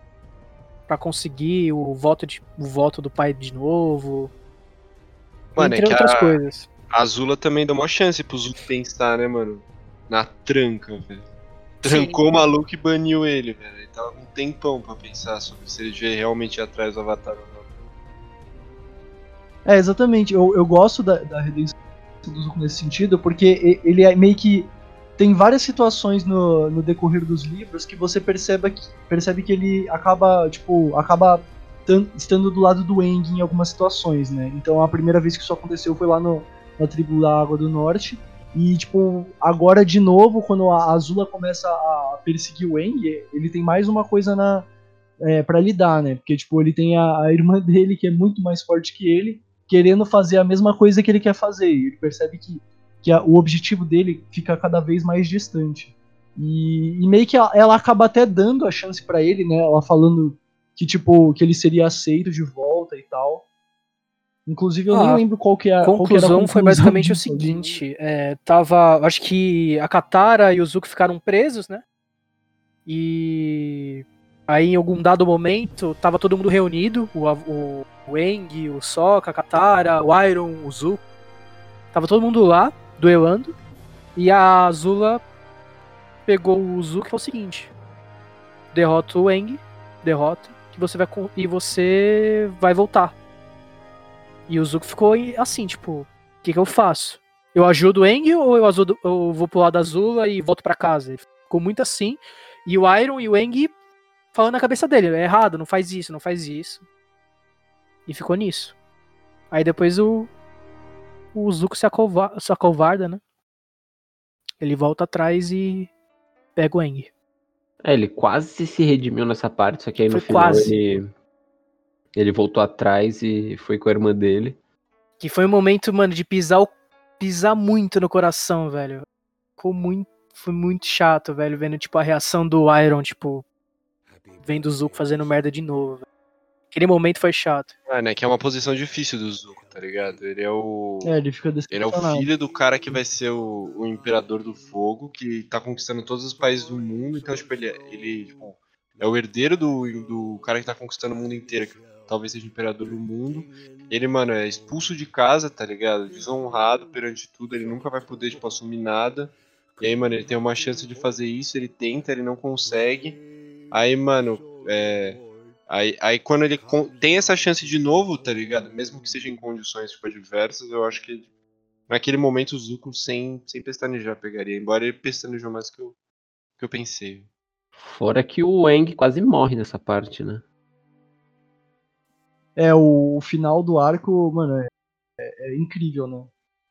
pra conseguir o voto, de, o voto do pai de novo. Mano, entre é outras a... coisas. A Azula também deu uma chance pro Zuko pensar, né, mano? Na tranca, velho. Trancou o maluco e baniu ele, velho. Ele tava um tempão pra pensar sobre se ele devia realmente ir atrás do Avatar ou não. É, exatamente. Eu, eu gosto da, da redenção do Zuko nesse sentido, porque ele é meio que. Tem várias situações no, no decorrer dos livros que você percebe que, percebe que ele acaba, tipo, acaba estando do lado do Eng em algumas situações, né? Então a primeira vez que isso aconteceu foi lá no, na tribo da Água do Norte. E, tipo, agora de novo, quando a Azula começa a perseguir o Eng, ele tem mais uma coisa na é, para lidar, né? Porque, tipo, ele tem a, a, irmã [laughs] dele que é muito mais forte que ele, querendo fazer a mesma coisa que ele quer fazer. Ele percebe que, que a, o objetivo dele fica cada vez mais distante. E, e meio que ela, ela, acaba até dando a chance para ele, né? Ela falando que, tipo, que ele seria aceito de volta e tal. Inclusive, eu ah, nem lembro qual que é a conclusão. Que a conclusão foi basicamente o seguinte: é, tava. Acho que a Katara e o Zuko ficaram presos, né? E aí, em algum dado momento, tava todo mundo reunido: o, o, o Eng, o Sokka, a Katara, o Iron, o Zuko. Tava todo mundo lá, duelando. E a Azula pegou o Zuko e falou o seguinte: derrota o Eng, derrota, que você vai e você vai voltar e o Zuko ficou assim, tipo, o que, que eu faço? Eu ajudo o Eng ou eu, ajudo, eu vou pro lado azul e volto para casa? Ele ficou muito assim. E o Iron e o Eng falando na cabeça dele, é errado, não faz isso, não faz isso. E ficou nisso. Aí depois o, o Zuko se, acovar, se acovarda, né? Ele volta atrás e pega o Eng. É, ele quase se redimiu nessa parte, só que aí no Foi final quase. ele ele voltou atrás e foi com a irmã dele. Que foi um momento, mano, de pisar, pisar muito no coração, velho. Ficou muito, foi muito chato, velho, vendo, tipo, a reação do Iron, tipo, vendo o Zuko fazendo merda de novo, velho. Aquele momento foi chato. Ah, né? Que é uma posição difícil do Zuko, tá ligado? Ele é o. É, ele fica Ele é o filho do cara que vai ser o, o Imperador do Fogo, que tá conquistando todos os países do mundo. Então, tipo, ele, ele tipo, é o herdeiro do, do cara que tá conquistando o mundo inteiro talvez seja imperador do mundo. Ele, mano, é expulso de casa, tá ligado? Desonrado perante tudo, ele nunca vai poder, tipo, assumir nada. E aí, mano, ele tem uma chance de fazer isso, ele tenta, ele não consegue. Aí, mano, é. Aí, aí quando ele tem essa chance de novo, tá ligado? Mesmo que seja em condições, tipo, adversas, eu acho que naquele momento o Zuko sem, sem pestanejar pegaria. Embora ele pestanejou mais que eu, que eu pensei. Fora que o Eng quase morre nessa parte, né? É, o, o final do arco, mano, é, é, é incrível, né?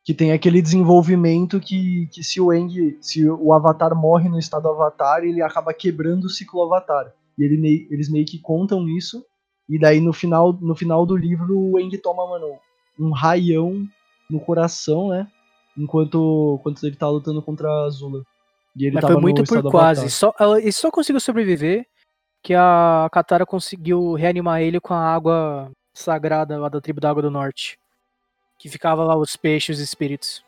que tem aquele desenvolvimento que, que se o Eng, se o Avatar morre no estado Avatar, ele acaba quebrando o ciclo Avatar. E ele, eles meio que contam isso, e daí no final, no final do livro o Eng toma, mano, um raião no coração, né? Enquanto, enquanto ele tá lutando contra a Azula. E ele Mas foi muito por quase. Só, ele só conseguiu sobreviver que a Katara conseguiu reanimar ele com a água sagrada lá da tribo da Água do Norte. Que ficava lá os peixes e os espíritos.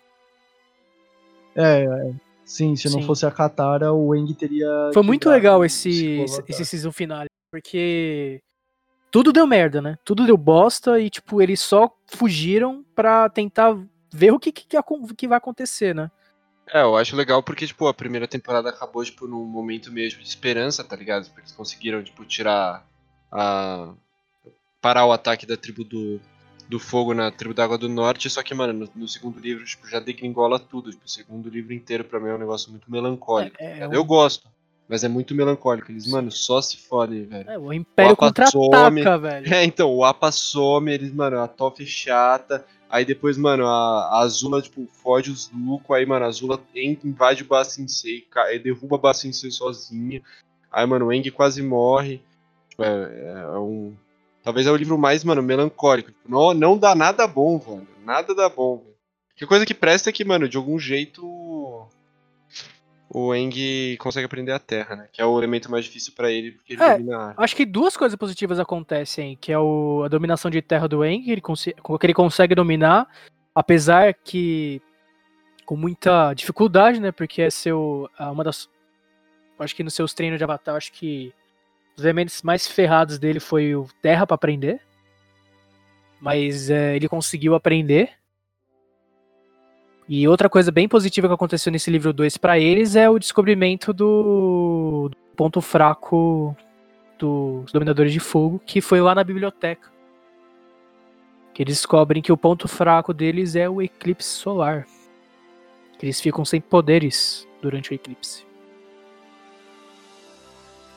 É, é. Sim, se Sim. não fosse a Katara, o Eng teria. Foi muito legal esse, esse season final, porque tudo deu merda, né? Tudo deu bosta e, tipo, eles só fugiram pra tentar ver o que, que, que vai acontecer, né? É, eu acho legal porque, tipo, a primeira temporada acabou, tipo, num momento mesmo de esperança, tá ligado? Porque eles conseguiram, tipo, tirar a... parar o ataque da tribo do, do fogo na tribo da água do norte, só que, mano, no, no segundo livro, tipo, já degringola tudo. Tipo, o segundo livro inteiro pra mim é um negócio muito melancólico. É, é, tá eu gosto, mas é muito melancólico. Eles, mano, só se fodem, velho. É, o Império contra-ataca, velho. [laughs] É, então, o Apa some, eles, mano, a Toff é chata, Aí depois, mano, a, a Azula, tipo, foge os Luco. Aí, mano, a Azula entra, invade o Bacinsei, derruba o Bacinsei sozinha. Aí, mano, o Eng quase morre. Tipo, é, é, um. Talvez é o livro mais, mano, melancólico. Tipo, não, não dá nada bom, velho. Nada dá bom, velho. Que coisa que presta é que, mano, de algum jeito o Eng consegue aprender a terra, né? Que é o elemento mais difícil para ele, porque ele é, domina Acho que duas coisas positivas acontecem, que é o, a dominação de terra do Eng, ele que ele consegue dominar, apesar que com muita dificuldade, né? Porque é seu uma das acho que nos seus treinos de avatar, acho que os elementos mais ferrados dele foi o terra para aprender. Mas é, ele conseguiu aprender. E outra coisa bem positiva que aconteceu nesse livro 2 para eles é o descobrimento do, do ponto fraco dos Dominadores de Fogo, que foi lá na biblioteca. Que eles descobrem que o ponto fraco deles é o eclipse solar. Que eles ficam sem poderes durante o eclipse.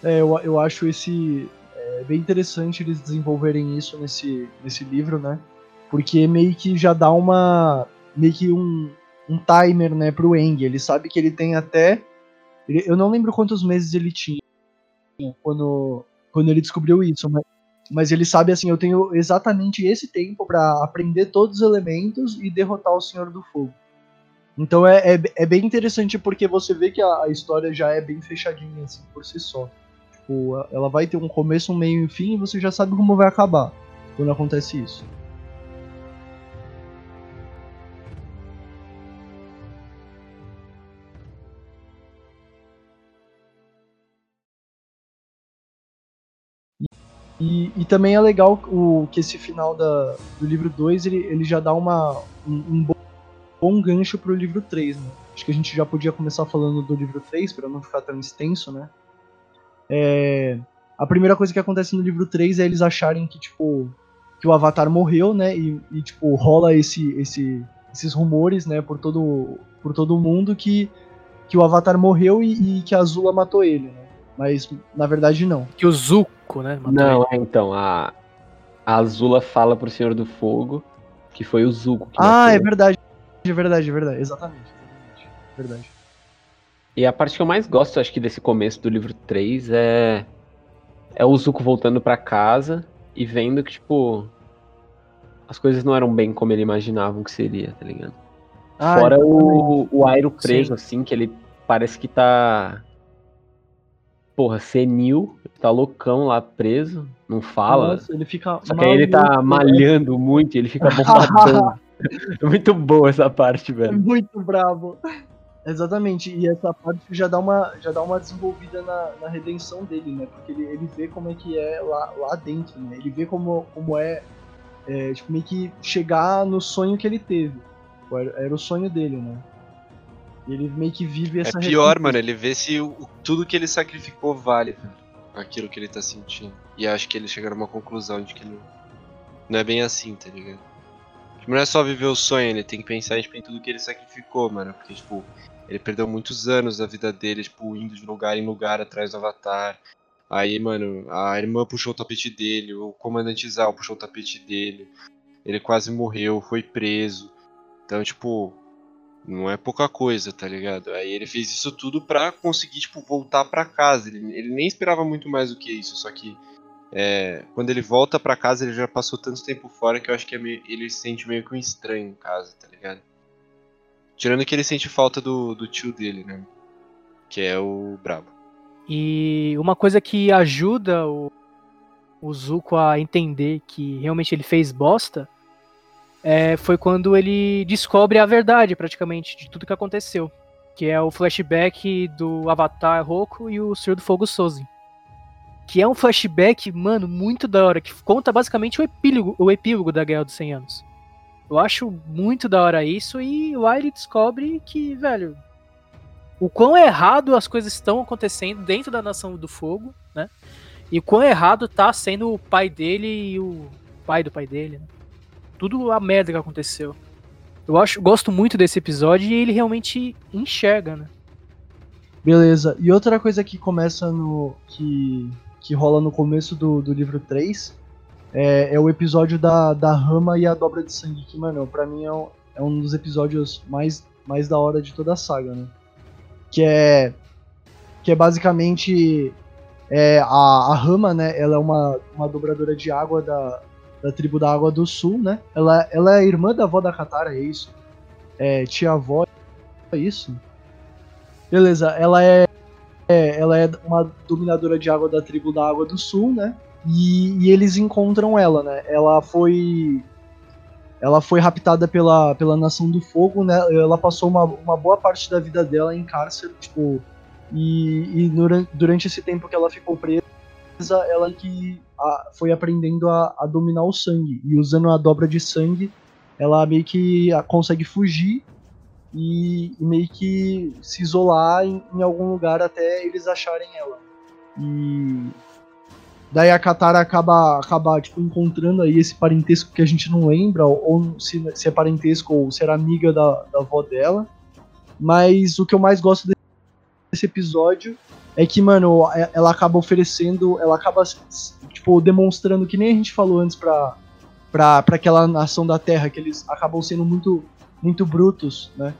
É, eu, eu acho esse é, bem interessante eles desenvolverem isso nesse, nesse livro, né? Porque meio que já dá uma meio que um, um timer, né, pro Eng. Ele sabe que ele tem até. Ele, eu não lembro quantos meses ele tinha quando, quando ele descobriu isso, mas, mas ele sabe assim: eu tenho exatamente esse tempo para aprender todos os elementos e derrotar o Senhor do Fogo. Então é, é, é bem interessante porque você vê que a, a, história já é bem fechadinha assim por si só. Tipo, ela vai ter um começo, um meio e um fim e você já sabe como vai acabar quando acontece isso. E, e também é legal o, que esse final da, do livro 2 ele, ele já dá uma, um, um bom, bom gancho pro livro 3, né? Acho que a gente já podia começar falando do livro 3 para não ficar tão extenso, né? É, a primeira coisa que acontece no livro 3 é eles acharem que, tipo, que o Avatar morreu, né? E, e tipo, rola esse, esse, esses rumores, né, por todo, por todo mundo que, que o Avatar morreu e, e que a Azula matou ele, né? Mas na verdade não. Que o Zuko, né? Não, é, então, a, a Azula fala pro Senhor do Fogo que foi o Zuko que Ah, é verdade. É verdade, é verdade. Exatamente. Exatamente. Verdade. E a parte que eu mais gosto, acho que, desse começo do livro 3 é. É o Zuko voltando para casa e vendo que, tipo. As coisas não eram bem como ele imaginava que seria, tá ligado? Ah, Fora o, o Airo preso, Sim. assim, que ele parece que tá porra, senil, tá loucão lá preso, não fala. Nossa, ele fica. Só que aí ele tá né? malhando muito ele fica bombadão. [laughs] muito boa essa parte, velho. É muito bravo. Exatamente, e essa parte já dá uma, já dá uma desenvolvida na, na redenção dele, né? Porque ele, ele vê como é que é lá, lá dentro, né? Ele vê como, como é, é tipo, meio que chegar no sonho que ele teve. Era, era o sonho dele, né? Ele meio que vive essa É pior, mano, ele vê se o, tudo que ele sacrificou vale, velho. Aquilo que ele tá sentindo. E acho que ele chega numa conclusão de que não, não é bem assim, tá ligado? Tipo, não é só viver o sonho, ele tem que pensar tipo, em tudo que ele sacrificou, mano. Porque, tipo, ele perdeu muitos anos da vida dele, tipo, indo de lugar em lugar atrás do Avatar. Aí, mano, a irmã puxou o tapete dele, o comandante Zal puxou o tapete dele. Ele quase morreu, foi preso. Então, tipo, não é pouca coisa, tá ligado? Aí ele fez isso tudo pra conseguir, tipo, voltar pra casa. Ele, ele nem esperava muito mais do que isso, só que é, quando ele volta pra casa, ele já passou tanto tempo fora que eu acho que é meio, ele se sente meio que um estranho em casa, tá ligado? Tirando que ele sente falta do, do tio dele, né? Que é o Brabo. E uma coisa que ajuda o, o Zuko a entender que realmente ele fez bosta é, foi quando ele descobre a verdade, praticamente, de tudo que aconteceu. Que é o flashback do Avatar Roku e o Senhor do Fogo Sozin. Que é um flashback, mano, muito da hora, que conta basicamente o epílogo, o epílogo da Guerra dos 100 Anos. Eu acho muito da hora isso, e lá ele descobre que, velho, o quão errado as coisas estão acontecendo dentro da Nação do Fogo, né? E o quão errado tá sendo o pai dele e o pai do pai dele, né? Tudo a merda que aconteceu. Eu acho, gosto muito desse episódio e ele realmente enxerga, né? Beleza. E outra coisa que começa no. que, que rola no começo do, do livro 3 é, é o episódio da, da rama e a dobra de sangue, que, mano, pra mim é um, é um dos episódios mais, mais da hora de toda a saga, né? Que é. Que é basicamente. É, a, a Rama, né? Ela é uma, uma dobradora de água da, da tribo da Água do Sul, né? Ela, ela é irmã da avó da Katara, é isso? É, tia-avó, é isso? Beleza, ela é, é, ela é uma dominadora de água da tribo da Água do Sul, né? E, e, eles encontram ela, né? Ela foi ela foi raptada pela, pela Nação do Fogo, né? Ela passou uma, uma boa parte da vida dela em cárcere, tipo, e, e durante, durante esse tempo que ela ficou presa, ela que a, foi aprendendo a, a, dominar o sangue e usando a dobra de sangue, ela meio que a, consegue fugir e, e, meio que se isolar em, em algum lugar até eles acharem ela. E Daí a Katara acaba, acaba tipo, encontrando aí esse parentesco que a gente não lembra, ou se, se é parentesco ou se era amiga da, da avó dela. Mas o que eu mais gosto desse episódio é que, mano, é, ela acaba oferecendo, ela acaba, tipo, demonstrando que nem a gente falou antes pra, pra, pra aquela nação da Terra, que eles acabam sendo muito, muito brutos, né?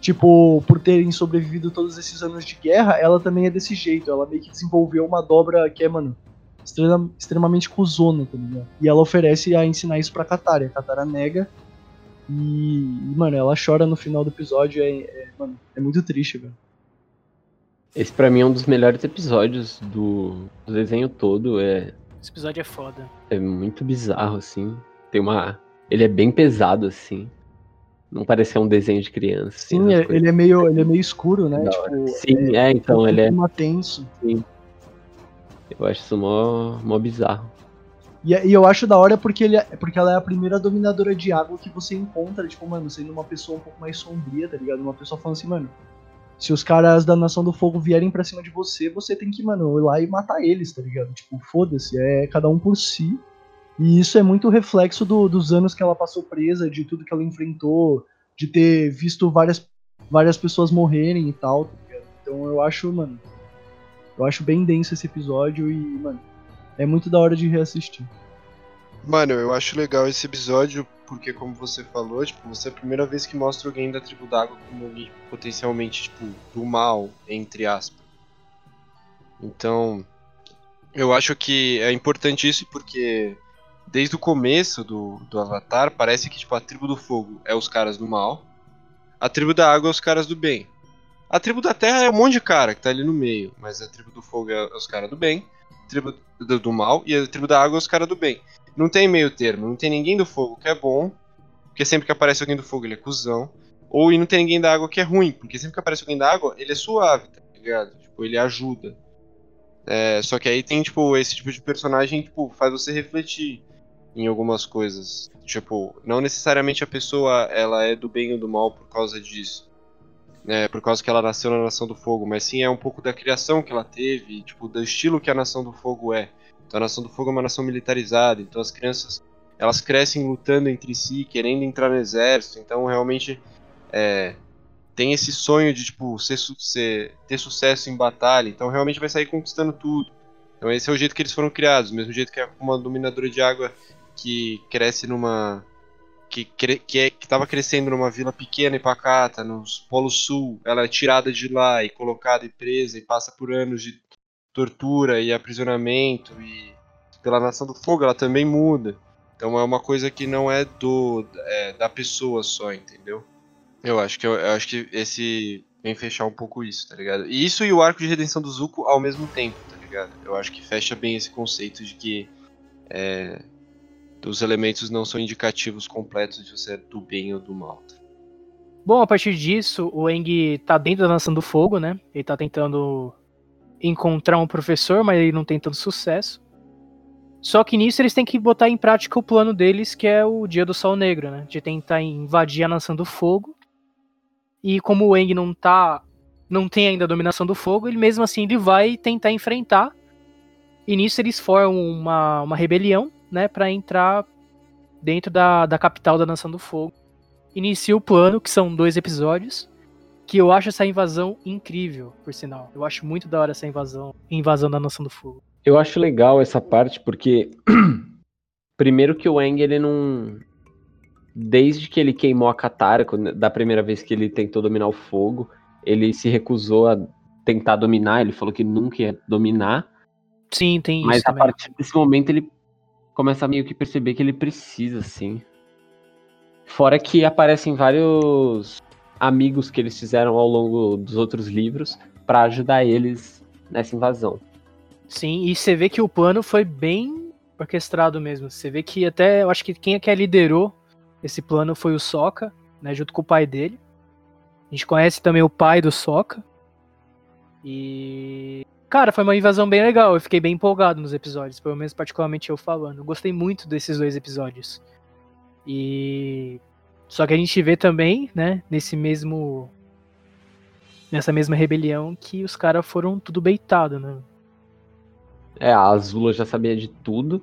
Tipo, por terem sobrevivido todos esses anos de guerra, ela também é desse jeito. Ela meio que desenvolveu uma dobra que é, mano, extrema, extremamente cuzona, tá ligado? E ela oferece a ensinar isso pra Katara. A Katara nega. E, mano, ela chora no final do episódio. É, é, mano, é muito triste, velho. Esse pra mim é um dos melhores episódios do, do desenho todo. É, Esse episódio é foda. É muito bizarro, assim. Tem uma. Ele é bem pesado, assim. Não parece um desenho de criança. Assim, Sim, é, ele é meio, ele é meio escuro, né? Tipo, Sim, é, é então ele é. tenso. Sim. Eu acho isso mó, mó bizarro. E, e, eu acho da hora porque, ele, é, porque ela é a primeira dominadora de água que você encontra, tipo, mano, sendo uma pessoa um pouco mais sombria, tá ligado? Uma pessoa falando assim, mano, se os caras da Nação do Fogo vierem pra cima de você, você tem que, mano, ir lá e matar eles, tá ligado? Tipo, foda-se, é cada um por si. E isso é muito reflexo do, dos anos que ela passou presa, de tudo que ela enfrentou, de ter visto várias, várias pessoas morrerem e tal, tá ligado? Então eu acho, mano, eu acho bem denso esse episódio e, mano, é muito da hora de reassistir. Mano, eu acho legal esse episódio porque, como você falou, tipo, você é a primeira vez que mostra alguém da tribo d'água como alguém potencialmente, tipo, do mal, entre aspas. Então, eu acho que é importante isso porque desde o começo do, do Avatar parece que, tipo, a tribo do fogo é os caras do mal, a tribo da água é os caras do bem. A tribo da terra é um monte de cara que tá ali no meio, mas a tribo do fogo é os caras do bem, a tribo do, do, mal e a tribo da água é os caras do bem. Não tem meio termo, não tem ninguém do fogo que é bom, porque sempre que aparece alguém do fogo ele é cuzão, ou e não tem ninguém da água que é ruim, porque sempre que aparece alguém da água ele é suave, tá ligado? Tipo, ele ajuda. É, só que aí tem, tipo, esse tipo de personagem, tipo, faz você refletir em algumas coisas. Tipo, não necessariamente a pessoa ela é do bem ou do mal por causa disso né, por causa que ela nasceu na Nação do Fogo, mas sim é um pouco da criação que ela teve, tipo, do estilo que a Nação do Fogo é. Então a Nação do Fogo é uma nação militarizada, então as crianças elas crescem lutando entre si, querendo entrar no exército, então realmente é, tem esse sonho de tipo ser, ser, ter sucesso em batalha, então realmente vai sair conquistando tudo. Então esse é o jeito que eles foram criados, mesmo jeito que é uma dominadora de água que cresce numa que, que, é, que tava crescendo numa vila pequena e pacata, no Polo Sul, ela é tirada de lá e colocada e presa e passa por anos de tortura e aprisionamento e pela Nação do Fogo ela também muda. Então é uma coisa que não é do é, da pessoa só, entendeu? Eu acho que eu, eu, acho que esse vem fechar um pouco isso, tá ligado? E isso e o arco de redenção do Zuko ao mesmo tempo, tá ligado? Eu acho que fecha bem esse conceito de que é, os elementos não são indicativos completos de você é do bem ou do mal. Tá? Bom, a partir disso, o Eng tá dentro da Nação do Fogo, né? Ele tá tentando encontrar um professor, mas ele não tem tanto sucesso. Só que nisso eles têm que botar em prática o plano deles, que é o Dia do Sol Negro, né? De tentar invadir a Nação do Fogo. E como o Eng não tá. não tem ainda a dominação do fogo, ele mesmo assim ele vai tentar enfrentar. E nisso eles formam uma, uma rebelião, né? para entrar dentro da, da capital da Nação do Fogo. Inicia o plano, que são dois episódios. Que eu acho essa invasão incrível, por sinal. Eu acho muito da hora essa invasão, invasão da Nação do Fogo. Eu acho legal essa parte porque [clears throat] primeiro que o Eng ele não desde que ele queimou a Katara, da primeira vez que ele tentou dominar o fogo, ele se recusou a tentar dominar, ele falou que nunca ia dominar. Sim, tem mas isso. Mas a partir desse momento ele começa a meio que perceber que ele precisa, sim. Fora que aparecem vários amigos que eles fizeram ao longo dos outros livros para ajudar eles nessa invasão. Sim, e você vê que o plano foi bem orquestrado mesmo. Você vê que até, eu acho que quem é que liderou esse plano foi o Soca, né, junto com o pai dele. A gente conhece também o pai do Soca. E cara, foi uma invasão bem legal. Eu fiquei bem empolgado nos episódios, pelo menos particularmente eu falando. Eu gostei muito desses dois episódios. E só que a gente vê também, né, nesse mesmo nessa mesma rebelião que os caras foram tudo beitado, né? É, a Azula já sabia de tudo,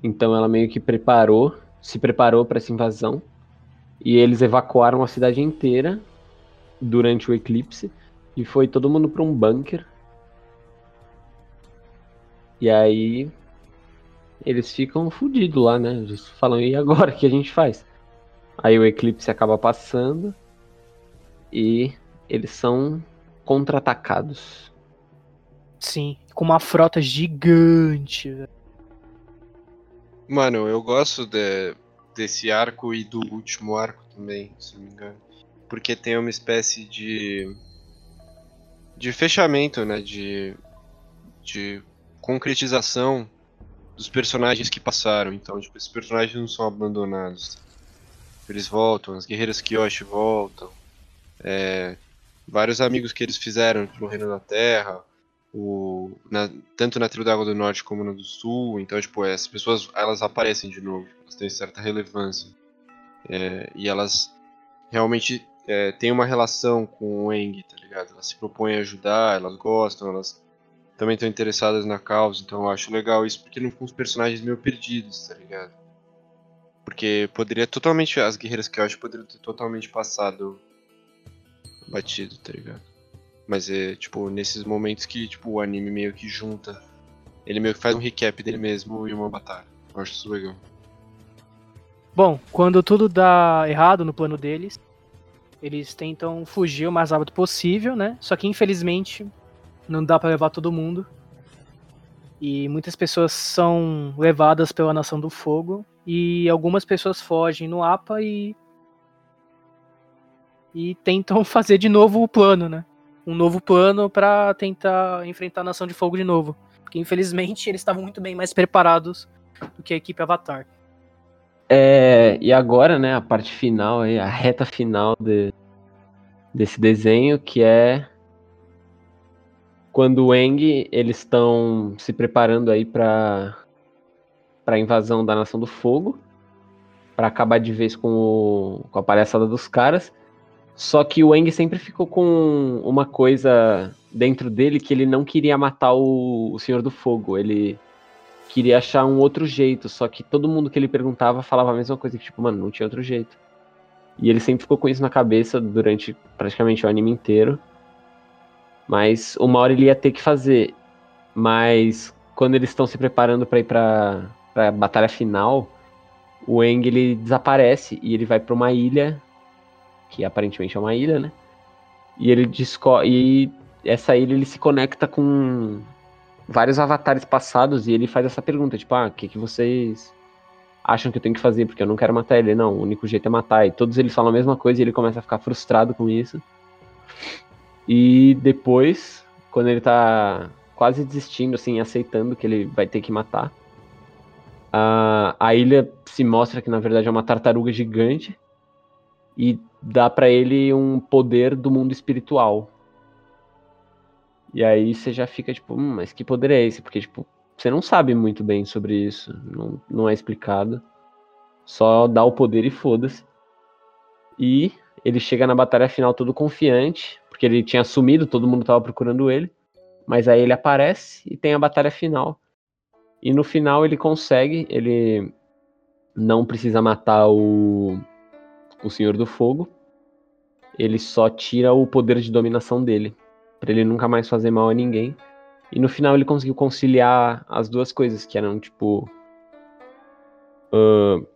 então ela meio que preparou se preparou para essa invasão e eles evacuaram a cidade inteira durante o eclipse e foi todo mundo para um bunker. E aí eles ficam fodidos lá, né? Eles falam, e agora o que a gente faz? Aí o eclipse acaba passando e eles são contra-atacados. Sim, com uma frota gigante. Mano, eu gosto de, desse arco e do último arco também, se não me engano. Porque tem uma espécie de. de fechamento, né? De. de concretização dos personagens que passaram. Então, tipo, esses personagens não são abandonados. Eles voltam, as guerreiras Kyoshi voltam. É, vários amigos que eles fizeram no Reino da Terra o, na, tanto na Trilha da Água do Norte como na do Sul. Então, tipo, essas pessoas elas aparecem de novo, elas têm certa relevância. É, e elas realmente é, têm uma relação com o Eng, tá ligado? Elas se propõem a ajudar, elas gostam, elas também estão interessadas na causa. Então, eu acho legal isso porque não ficam os personagens meio perdidos, tá ligado? Porque poderia totalmente. As guerreiras que eu acho poderiam ter totalmente passado batido, tá ligado? Mas é, tipo, nesses momentos que, tipo, o anime meio que junta. Ele meio que faz um recap dele mesmo e uma batalha. Eu acho isso legal. Bom, quando tudo dá errado no plano deles, eles tentam fugir o mais rápido possível, né? Só que infelizmente não dá para levar todo mundo. E muitas pessoas são levadas pela Nação do Fogo e algumas pessoas fogem no APA e e tentam [laughs] fazer de novo o plano, né? um novo plano para tentar enfrentar a Nação de Fogo de novo. Porque infelizmente eles estavam muito bem mais preparados do que a equipe Avatar. É, e agora, né, a parte final, a reta final de, desse desenho, que é quando o Eng eles estão se preparando aí para para invasão da Nação do Fogo, para acabar de vez com, o, com a palhaçada dos caras. Só que o Eng sempre ficou com uma coisa dentro dele que ele não queria matar o, o Senhor do Fogo. Ele queria achar um outro jeito. Só que todo mundo que ele perguntava falava a mesma coisa, que tipo, mano, não tinha outro jeito. E ele sempre ficou com isso na cabeça durante praticamente o anime inteiro. Mas uma hora ele ia ter que fazer. Mas quando eles estão se preparando para ir pra, pra batalha final, o Aang ele desaparece e ele vai para uma ilha, que aparentemente é uma ilha, né? E ele descobre. E essa ilha ele se conecta com vários avatares passados e ele faz essa pergunta, tipo, ah, o que, que vocês acham que eu tenho que fazer? Porque eu não quero matar ele. Não, o único jeito é matar. E todos eles falam a mesma coisa e ele começa a ficar frustrado com isso. E depois, quando ele tá quase desistindo, assim, aceitando que ele vai ter que matar, a, a ilha se mostra que na verdade é uma tartaruga gigante e dá para ele um poder do mundo espiritual. E aí você já fica tipo, hum, mas que poder é esse? Porque, tipo, você não sabe muito bem sobre isso, não, não é explicado. Só dá o poder e foda-se. E ele chega na batalha final todo confiante, porque ele tinha sumido, todo mundo tava procurando ele. Mas aí ele aparece e tem a batalha final. E no final ele consegue, ele não precisa matar o, o Senhor do Fogo. Ele só tira o poder de dominação dele para ele nunca mais fazer mal a ninguém. E no final ele conseguiu conciliar as duas coisas, que eram tipo. Uh,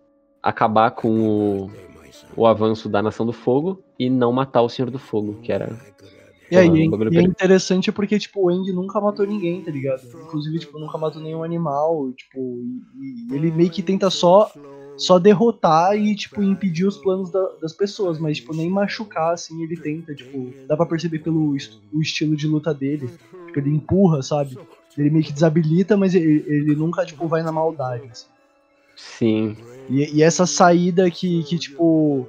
acabar com o, o avanço da Nação do Fogo e não matar o Senhor do Fogo, que era. E aí, e é interessante porque, tipo, o Eng nunca matou ninguém, tá ligado? Inclusive, tipo, nunca matou nenhum animal, tipo, e, e ele meio que tenta só só derrotar e, tipo, impedir os planos da, das pessoas, mas, tipo, nem machucar, assim, ele tenta, tipo, dá pra perceber pelo est o estilo de luta dele, tipo, ele empurra, sabe? Ele meio que desabilita, mas ele, ele nunca, tipo, vai na maldade, assim. Sim. E, e, essa saída que, que tipo,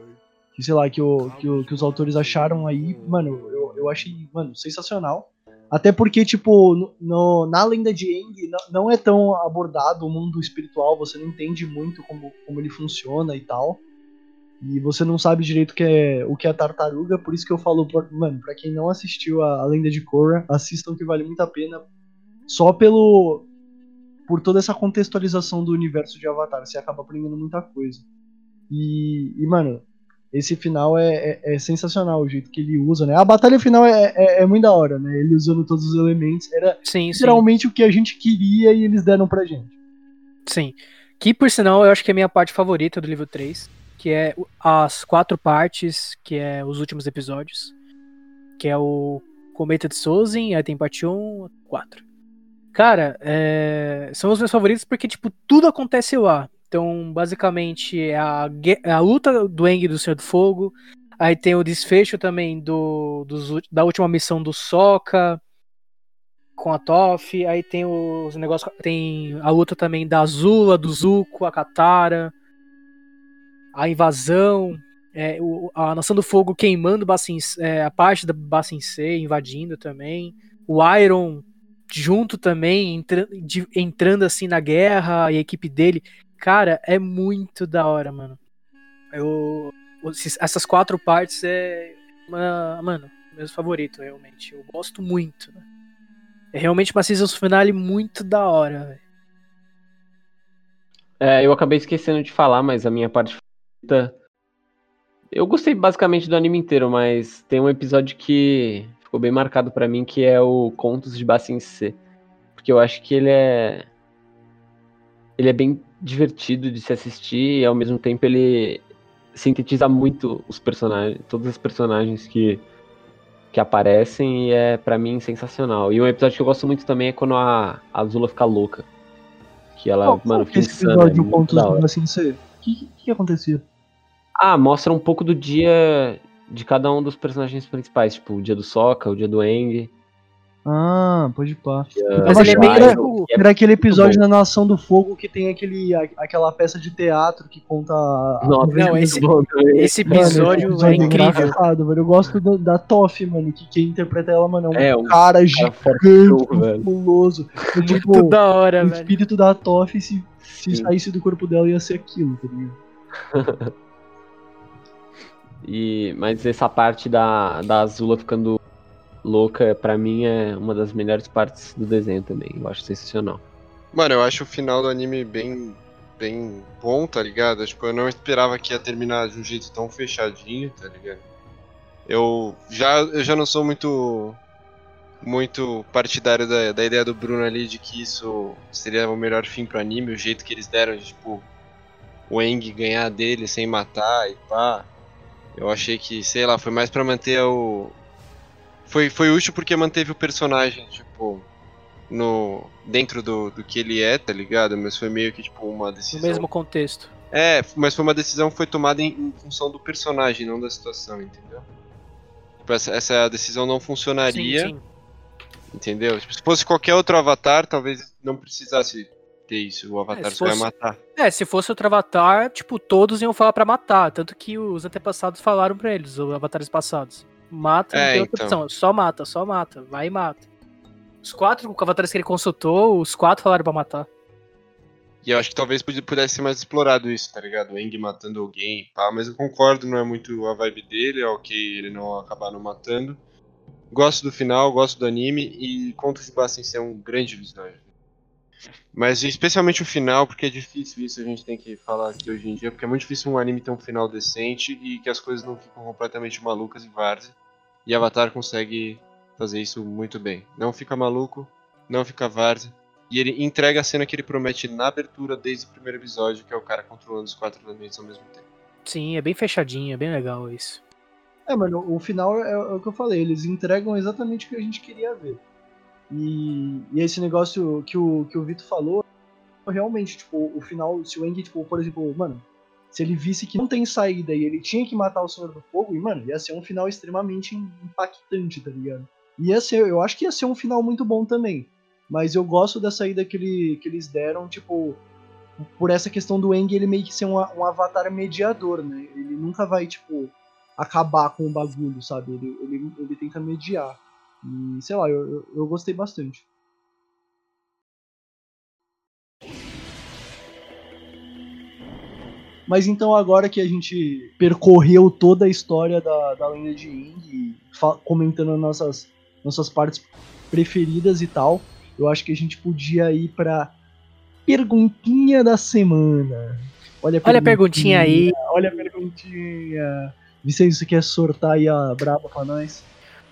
que sei lá, que, o, que, o, que os autores acharam aí, mano, eu, eu achei, mano, sensacional. Até porque, tipo, no, no, na lenda de Aang não, não, é tão abordado o mundo espiritual, você não entende muito como, como ele funciona e tal. E você não sabe direito que é, o que é tartaruga, por isso que eu falo, mano, pra quem não assistiu a, a lenda de Korra, assistam que vale muito a pena. Só pelo. Por toda essa contextualização do universo de Avatar, você acaba aprendendo muita coisa. E, e mano, esse final é, é, é, sensacional o jeito que ele usa, né? A batalha final é, é, é, muito da hora, né? Ele usando todos os elementos. Era sim, literalmente sim. o que a gente queria e eles deram pra gente. Sim. Que por sinal eu acho que é a minha parte favorita do livro 3, que é as quatro partes, que é os últimos episódios. Que é o Cometa de Sozin, aí tem parte 1, 4. Cara, é... são os meus favoritos porque, tipo, tudo acontece lá. Então, basicamente, é a, é a luta do Eng do Senhor do Fogo. Aí tem o desfecho também do, do da última missão do Soka com a Toff. Aí tem os negócios. Tem a luta também da Azula, do Zuko, a Katara. A invasão. É, o, a Nação do Fogo queimando é, a parte da Bassin C, invadindo também. O Iron junto também, entra, de, entrando assim na guerra, e a equipe dele. Cara, é muito da hora, mano. Eu, essas quatro partes é. Uma, mano, meu favorito, realmente. Eu gosto muito. Né? É realmente uma season finale muito da hora, velho. É, eu acabei esquecendo de falar, mas a minha parte favorita. Eu gostei basicamente do anime inteiro, mas tem um episódio que ficou bem marcado para mim, que é o Contos de Bassin C. Porque eu acho que ele é. Ele é bem divertido de se assistir e ao mesmo tempo ele sintetiza muito os personagens, todos os personagens que, que aparecem e é para mim sensacional. E um episódio que eu gosto muito também é quando a, a Zula fica louca. Que ela, oh, mano, fica esse episódio é pontos assim, você, o que, que acontecia? Ah, mostra um pouco do dia de cada um dos personagens principais, tipo o dia do Sokka, o dia do Eng. Ah, pode pá. Mas ele é bem. Era, era aquele episódio da Nação do Fogo que tem aquele, aquela peça de teatro que conta. Nossa, não, esse, esse episódio, mano, esse episódio é, incrível. velho. Eu gosto da, da Toff, mano, que quem interpreta ela, mano, é um, é, um cara, gigante, musculoso. Tipo, Muito da hora, o velho. O espírito da Toff, se, se saísse do corpo dela, ia ser aquilo, tá ligado? [laughs] e, mas essa parte da, da Azula ficando louca, para mim, é uma das melhores partes do desenho também. Eu acho sensacional. Mano, eu acho o final do anime bem, bem bom, tá ligado? Tipo, eu não esperava que ia terminar de um jeito tão fechadinho, tá ligado? Eu já, eu já não sou muito muito partidário da, da ideia do Bruno ali de que isso seria o melhor fim pro anime, o jeito que eles deram de, tipo, o Eng ganhar dele sem matar e pá. Eu achei que, sei lá, foi mais pra manter o. Foi, foi útil porque manteve o personagem, tipo, no. dentro do, do que ele é, tá ligado? Mas foi meio que, tipo, uma decisão. No mesmo contexto. É, mas foi uma decisão que foi tomada em, em função do personagem, não da situação, entendeu? Tipo, essa, essa decisão não funcionaria, Sim, sim. entendeu? Tipo, se fosse qualquer outro avatar, talvez não precisasse ter isso. O avatar É, se só ia fosse- matar. É, se fosse outro avatar, tipo, todos iam falar pra matar. Tanto que os antepassados falaram pra eles, os avatares passados. Mata, não É, tem outra então. opção. Só mata, só mata. Vai e mata. Os quatro avatares que ele consultou, os quatro falaram pra matar. E eu acho que talvez pudesse ser mais explorado isso, tá ligado? O Eng matando alguém, pá, mas eu concordo, não é muito a vibe dele, é ok ele não acabar não matando. Gosto do final, gosto do anime e Contos de Basta em ser um grande visuário. Mas especialmente o final, porque é difícil isso, a gente tem que falar aqui hoje em dia, porque é muito difícil um anime ter um final decente e que as coisas não ficam completamente malucas e várzea. E Avatar consegue fazer isso muito bem. Não fica maluco, não fica várzea. E ele entrega a cena que ele promete na abertura desde o primeiro episódio, que é o cara controlando os quatro elementos ao mesmo tempo. Sim, é bem fechadinho, é bem legal isso. É, mano, o final é, é o que eu falei, eles entregam exatamente o que a gente queria ver. E, e esse negócio que o, que o Vitor falou, realmente, tipo, o final, se o Eng, tipo, por exemplo, mano, se ele visse que não tem saída e ele tinha que matar o Senhor do Fogo, e, mano, ia ser um final extremamente impactante, tá ligado? Ia ser, eu acho que ia ser um final muito bom também. Mas eu gosto da saída que, ele, que eles deram, tipo, por essa questão do Eng ele meio que ser um, um avatar mediador, né? Ele nunca vai, tipo, acabar com o bagulho, sabe? Ele, ele, ele tenta mediar. E, sei lá, eu, eu, eu gostei bastante. Mas então agora que a gente percorreu toda a história da, da lenda de Ying, comentando nossas, nossas partes preferidas e tal, eu acho que a gente podia ir pra perguntinha da semana. Olha Olha a perguntinha aí. Olha a perguntinha. Vicente, você quer sortar aí a braba pra nós?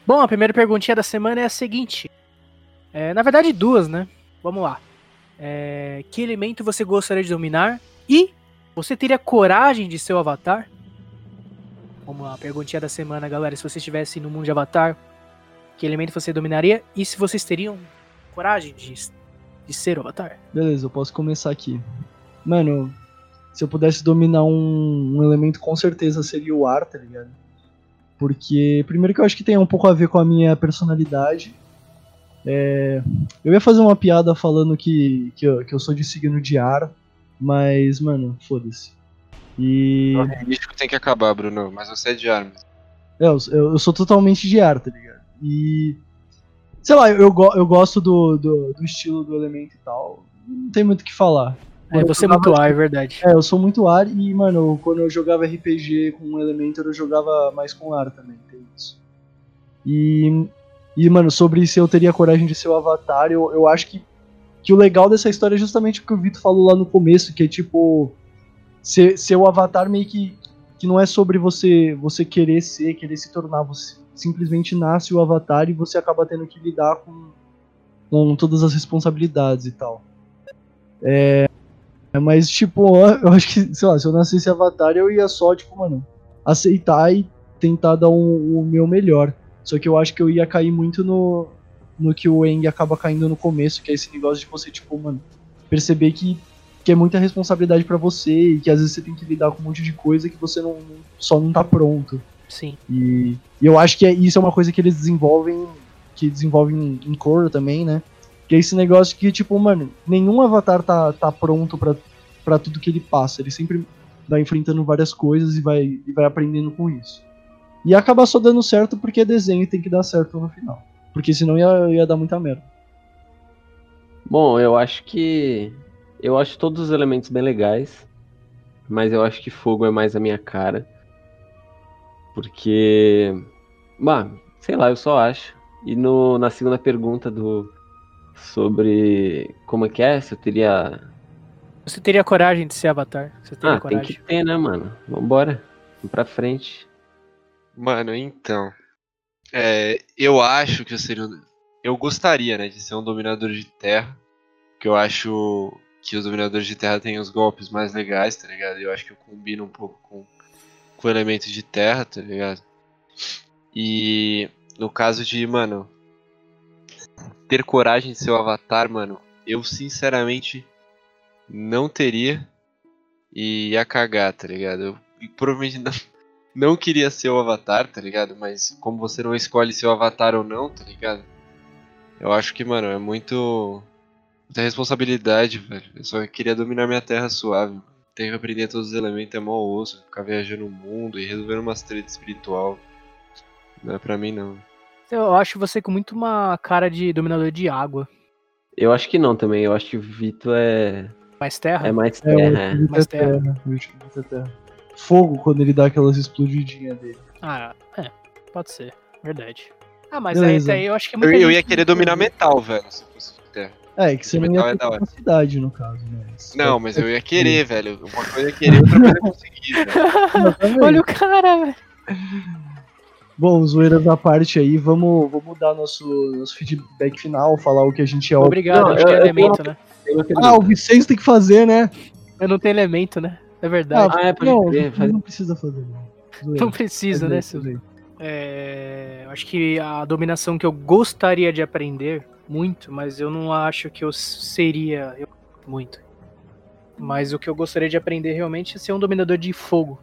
Bom, a primeira perguntinha da semana é a seguinte. É, na verdade, duas, né? Vamos lá. É, que elemento você gostaria de dominar? E você teria coragem de ser o Avatar? Vamos lá, perguntinha da semana, galera. Se você estivesse no mundo de Avatar, que elemento você dominaria? E se vocês teriam coragem de, de ser o Avatar? Beleza, eu posso começar aqui. Mano, se eu pudesse dominar um, um elemento, com certeza seria o ar, tá ligado? Porque, primeiro que eu acho que tem um pouco a ver com a minha personalidade. É, eu ia fazer uma piada falando que, que, eu, que eu sou de signo de ar, mas, mano, foda-se. E. O risco tem que acabar, Bruno, mas você é de armas. É, eu, eu sou totalmente de ar, tá ligado? E. Sei lá, eu, eu, eu gosto do, do, do estilo do elemento e tal. Não tem muito o que falar. É, você é jogava- muito ar, é verdade. É, eu sou muito ar e, mano, quando eu jogava RPG com um Elementor, eu jogava mais com ar também, tem isso. E, e mano, sobre se eu teria coragem de ser o Avatar, eu, eu acho que, que o legal dessa história é justamente o que o Vitor falou lá no começo, que é tipo, ser, ser o Avatar meio que, que não é sobre você, você querer ser, querer se tornar, você simplesmente nasce o Avatar e você acaba tendo que lidar com, com todas as responsabilidades e tal. É, mas, tipo, eu acho que, sei lá, se eu nascesse Avatar, eu ia só, tipo, mano, aceitar e tentar dar o, o meu melhor. Só que eu acho que eu ia cair muito no, no que o Eng acaba caindo no começo, que é esse negócio de você, tipo, mano, perceber que, que é muita responsabilidade pra você e que às vezes você tem que lidar com um monte de coisa que você não, só não tá pronto. Sim. E, e eu acho que é, isso é uma coisa que eles desenvolvem, que desenvolvem em, em Korra também, né? Que é esse negócio que, tipo, mano, nenhum avatar tá, tá pronto pra tudo que ele passa. Ele sempre vai enfrentando várias coisas e vai, e vai aprendendo com isso. E acaba só dando certo porque é desenho e tem que dar certo no final. Porque senão ia, ia dar muita merda. Bom, eu acho que. Eu acho todos os elementos bem legais. Mas eu acho que fogo é mais a minha cara. Porque. Bah, sei lá, eu só acho. E no, na segunda pergunta do. Sobre. Como é que é? Se eu teria. Você teria coragem de ser Avatar? Você teria Ah, tem coragem? que ter, né, mano? Vambora. Vamos pra frente. Mano, então. É, eu acho que eu seria. um- Eu gostaria, né, de ser um dominador de terra. Que eu acho que os dominadores de terra têm os golpes mais legais, tá ligado? Eu acho que eu combino um pouco com, com elementos de terra, tá ligado? E no caso de, mano, ter coragem de ser o avatar, mano, eu sinceramente não teria e ia cagar, tá ligado? Eu provavelmente não, [laughs] não queria ser o avatar, tá ligado? Mas como você não escolhe ser o avatar ou não, tá ligado? Eu acho que, mano, é muito. Muita responsabilidade, velho. Eu só queria dominar minha terra suave. Tenho que aprender todos os elementos, é mó osso. Ficar viajando o mundo e resolvendo umas treta espiritual. Não é pra mim, não. Eu acho você com muito uma cara de dominador de água. Eu acho que não também. Eu acho que o Vito é. Mais terra? É mais É, terra. é. Vito é mais terra. terra. o Vito é terra. Fogo quando ele dá aquelas explodidinhas dele. Ah, é. Pode ser. Verdade. Ah, mas Beleza. aí, aí eu acho que Eu, muita eu gente ia querer dominar metal, velho, se fosse terra. É, que você não Metal ia é ter da hora. capacidade no caso, mas. Não, mas eu ia querer, velho. Uma coisa é querer, outra coisa é conseguir, velho. [laughs] Olha o cara, velho. Bom, zoeiras à parte aí, vamos, vamos dar nosso, nosso feedback final, falar o que a gente é. Obrigado, Não, acho que é elemento, né? Tem uma Ah, o Vicente tem que fazer, né? Eu não tenho elemento, né? É verdade. Ah, é, pode não, não, precisa fazer, não. Zoeira. não precisa, né? aí. É, eu acho que a dominação que eu gostaria de aprender muito, mas eu não acho que eu seria eu- muito. Mas o que eu gostaria de aprender realmente é ser um dominador de fogo.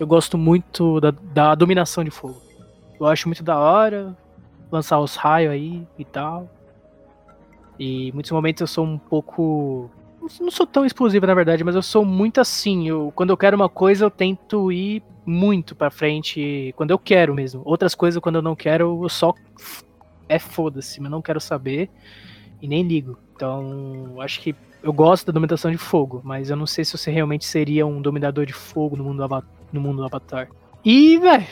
Eu gosto muito da, da dominação de fogo. Eu acho muito da hora lançar os raios aí e tal. E em muitos momentos eu sou um pouco. Não sou tão explosivo na verdade, mas eu sou muito assim. Eu, quando eu quero uma coisa, eu tento ir muito pra frente quando eu quero mesmo. Outras coisas, quando eu não quero, eu só. É foda-se, mas não quero saber e nem ligo. Então, acho que eu gosto da dominação de fogo, mas eu não sei se você realmente seria um dominador de fogo no mundo, do no mundo do Avatar. E, velho,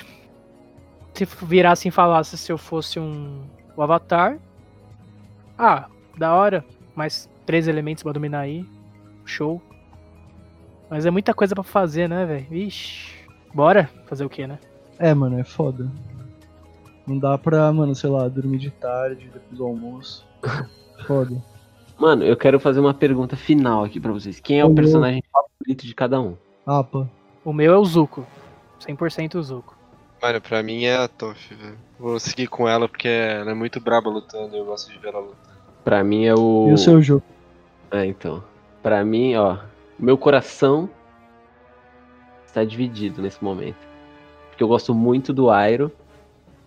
se virasse e falasse se eu fosse um o Avatar. Ah, da hora, mais três elementos pra dominar aí. Show. Mas é muita coisa pra fazer, né, velho? Ixi. Bora fazer o que, né? É, mano, é foda. Não dá pra, mano, sei lá, dormir de tarde, depois do almoço. [laughs] Foda. Mano, eu quero fazer uma pergunta final aqui pra vocês. Quem é o Ô, personagem favorito de cada um? Apa. O meu é o Zuko. 100% o Zuko. Mano, pra mim é a Toff, velho. Vou seguir com ela porque ela é muito braba lutando e eu gosto de ver ela lutar. Pra mim é o. E o seu jogo? É, então. Pra mim, ó, meu coração está dividido nesse momento. Porque eu gosto muito do Airo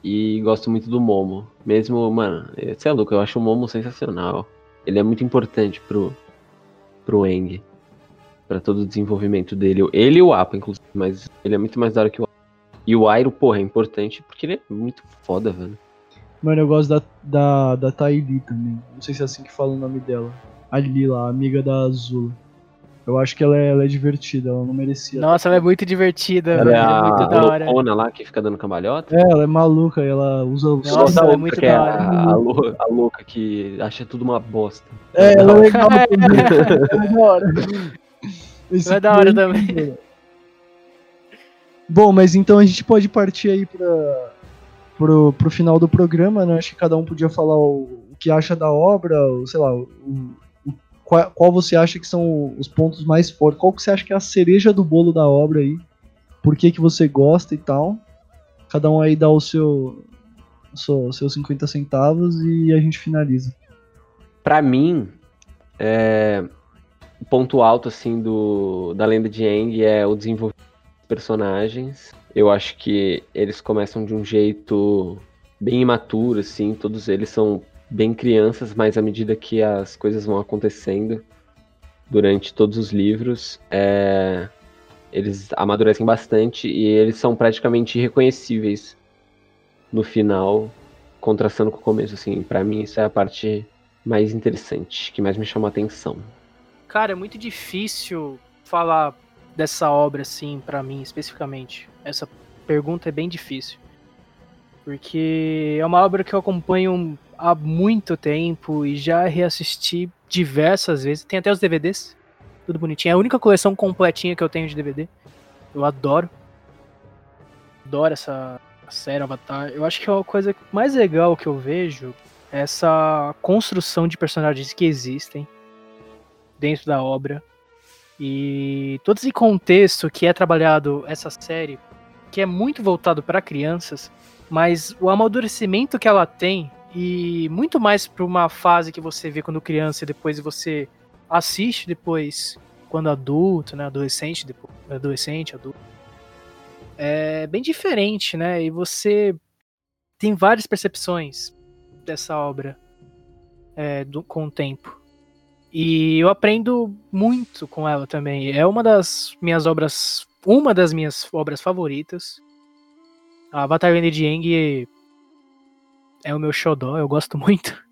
e gosto muito do Momo. Mesmo, mano, você é louco, eu acho o Momo sensacional. Ele é muito importante pro, pro Eng. Pra todo o desenvolvimento dele. Ele e o Appa, inclusive, mas ele é muito mais da hora que o. E o Airo, porra, é importante porque ele é muito foda, velho. Mano, eu gosto da, da, da Taili também. Não sei se é assim que fala o nome dela. A Lila, a amiga da Azula. Eu acho que ela é, ela é divertida, ela não merecia. Nossa, ela é muito divertida, Ela velho. é É a muito da hora. loucona lá que fica dando cambalhota. É, ela é maluca e ela usa o Nossa, ela é muito que é da a, hora. a lou- a louca que acha tudo uma bosta. É, ela é [laughs] legal também. Ela é da hora. Esse Ela é da hora também. Bom, mas então a gente pode partir aí pra, pro, pro final do programa, né? Acho que cada um podia falar o, o que acha da obra, o, sei lá, o, o- qual, qual você acha que são os pontos mais fortes, qual que você acha que é a cereja do bolo da obra aí, por que que você gosta e tal. Cada um aí dá o seu, seu seus 50 centavos e a gente finaliza. Pra mim, é, o ponto alto assim do da lenda de Aang é o desenvolvimento personagens. Eu acho que eles começam de um jeito bem imaturo, assim, todos eles são bem crianças, mas à medida que as coisas vão acontecendo durante todos os livros, é, eles amadurecem bastante e eles são praticamente irreconhecíveis no final, contrastando com o começo, assim. Pra mim isso é a parte mais interessante, que mais me chamou a atenção. Cara, é muito difícil falar dessa obra assim pra mim especificamente. Essa pergunta é bem difícil. Porque é uma obra que eu acompanho há muito tempo e já reassisti diversas vezes. Tem até os DVDs. Tudo bonitinho. É a única coleção completinha que eu tenho de DVD. Eu adoro. Adoro essa série Avatar. Eu acho que é uma coisa mais legal que eu vejo é essa construção de personagens que existem dentro da obra. E todo esse contexto que é trabalhado essa série, que é muito voltado para crianças, mas o amadurecimento que ela tem e muito mais para uma fase que você vê quando criança e depois você assiste depois quando adulto, né, adolescente, depois adolescente, adulto. É bem diferente, né? E você tem várias percepções dessa obra é, do, com o tempo. E eu aprendo muito com ela também. É uma das minhas obras, uma das minhas obras favoritas. A Land de Aang é o meu xodó, eu gosto [laughs] muito.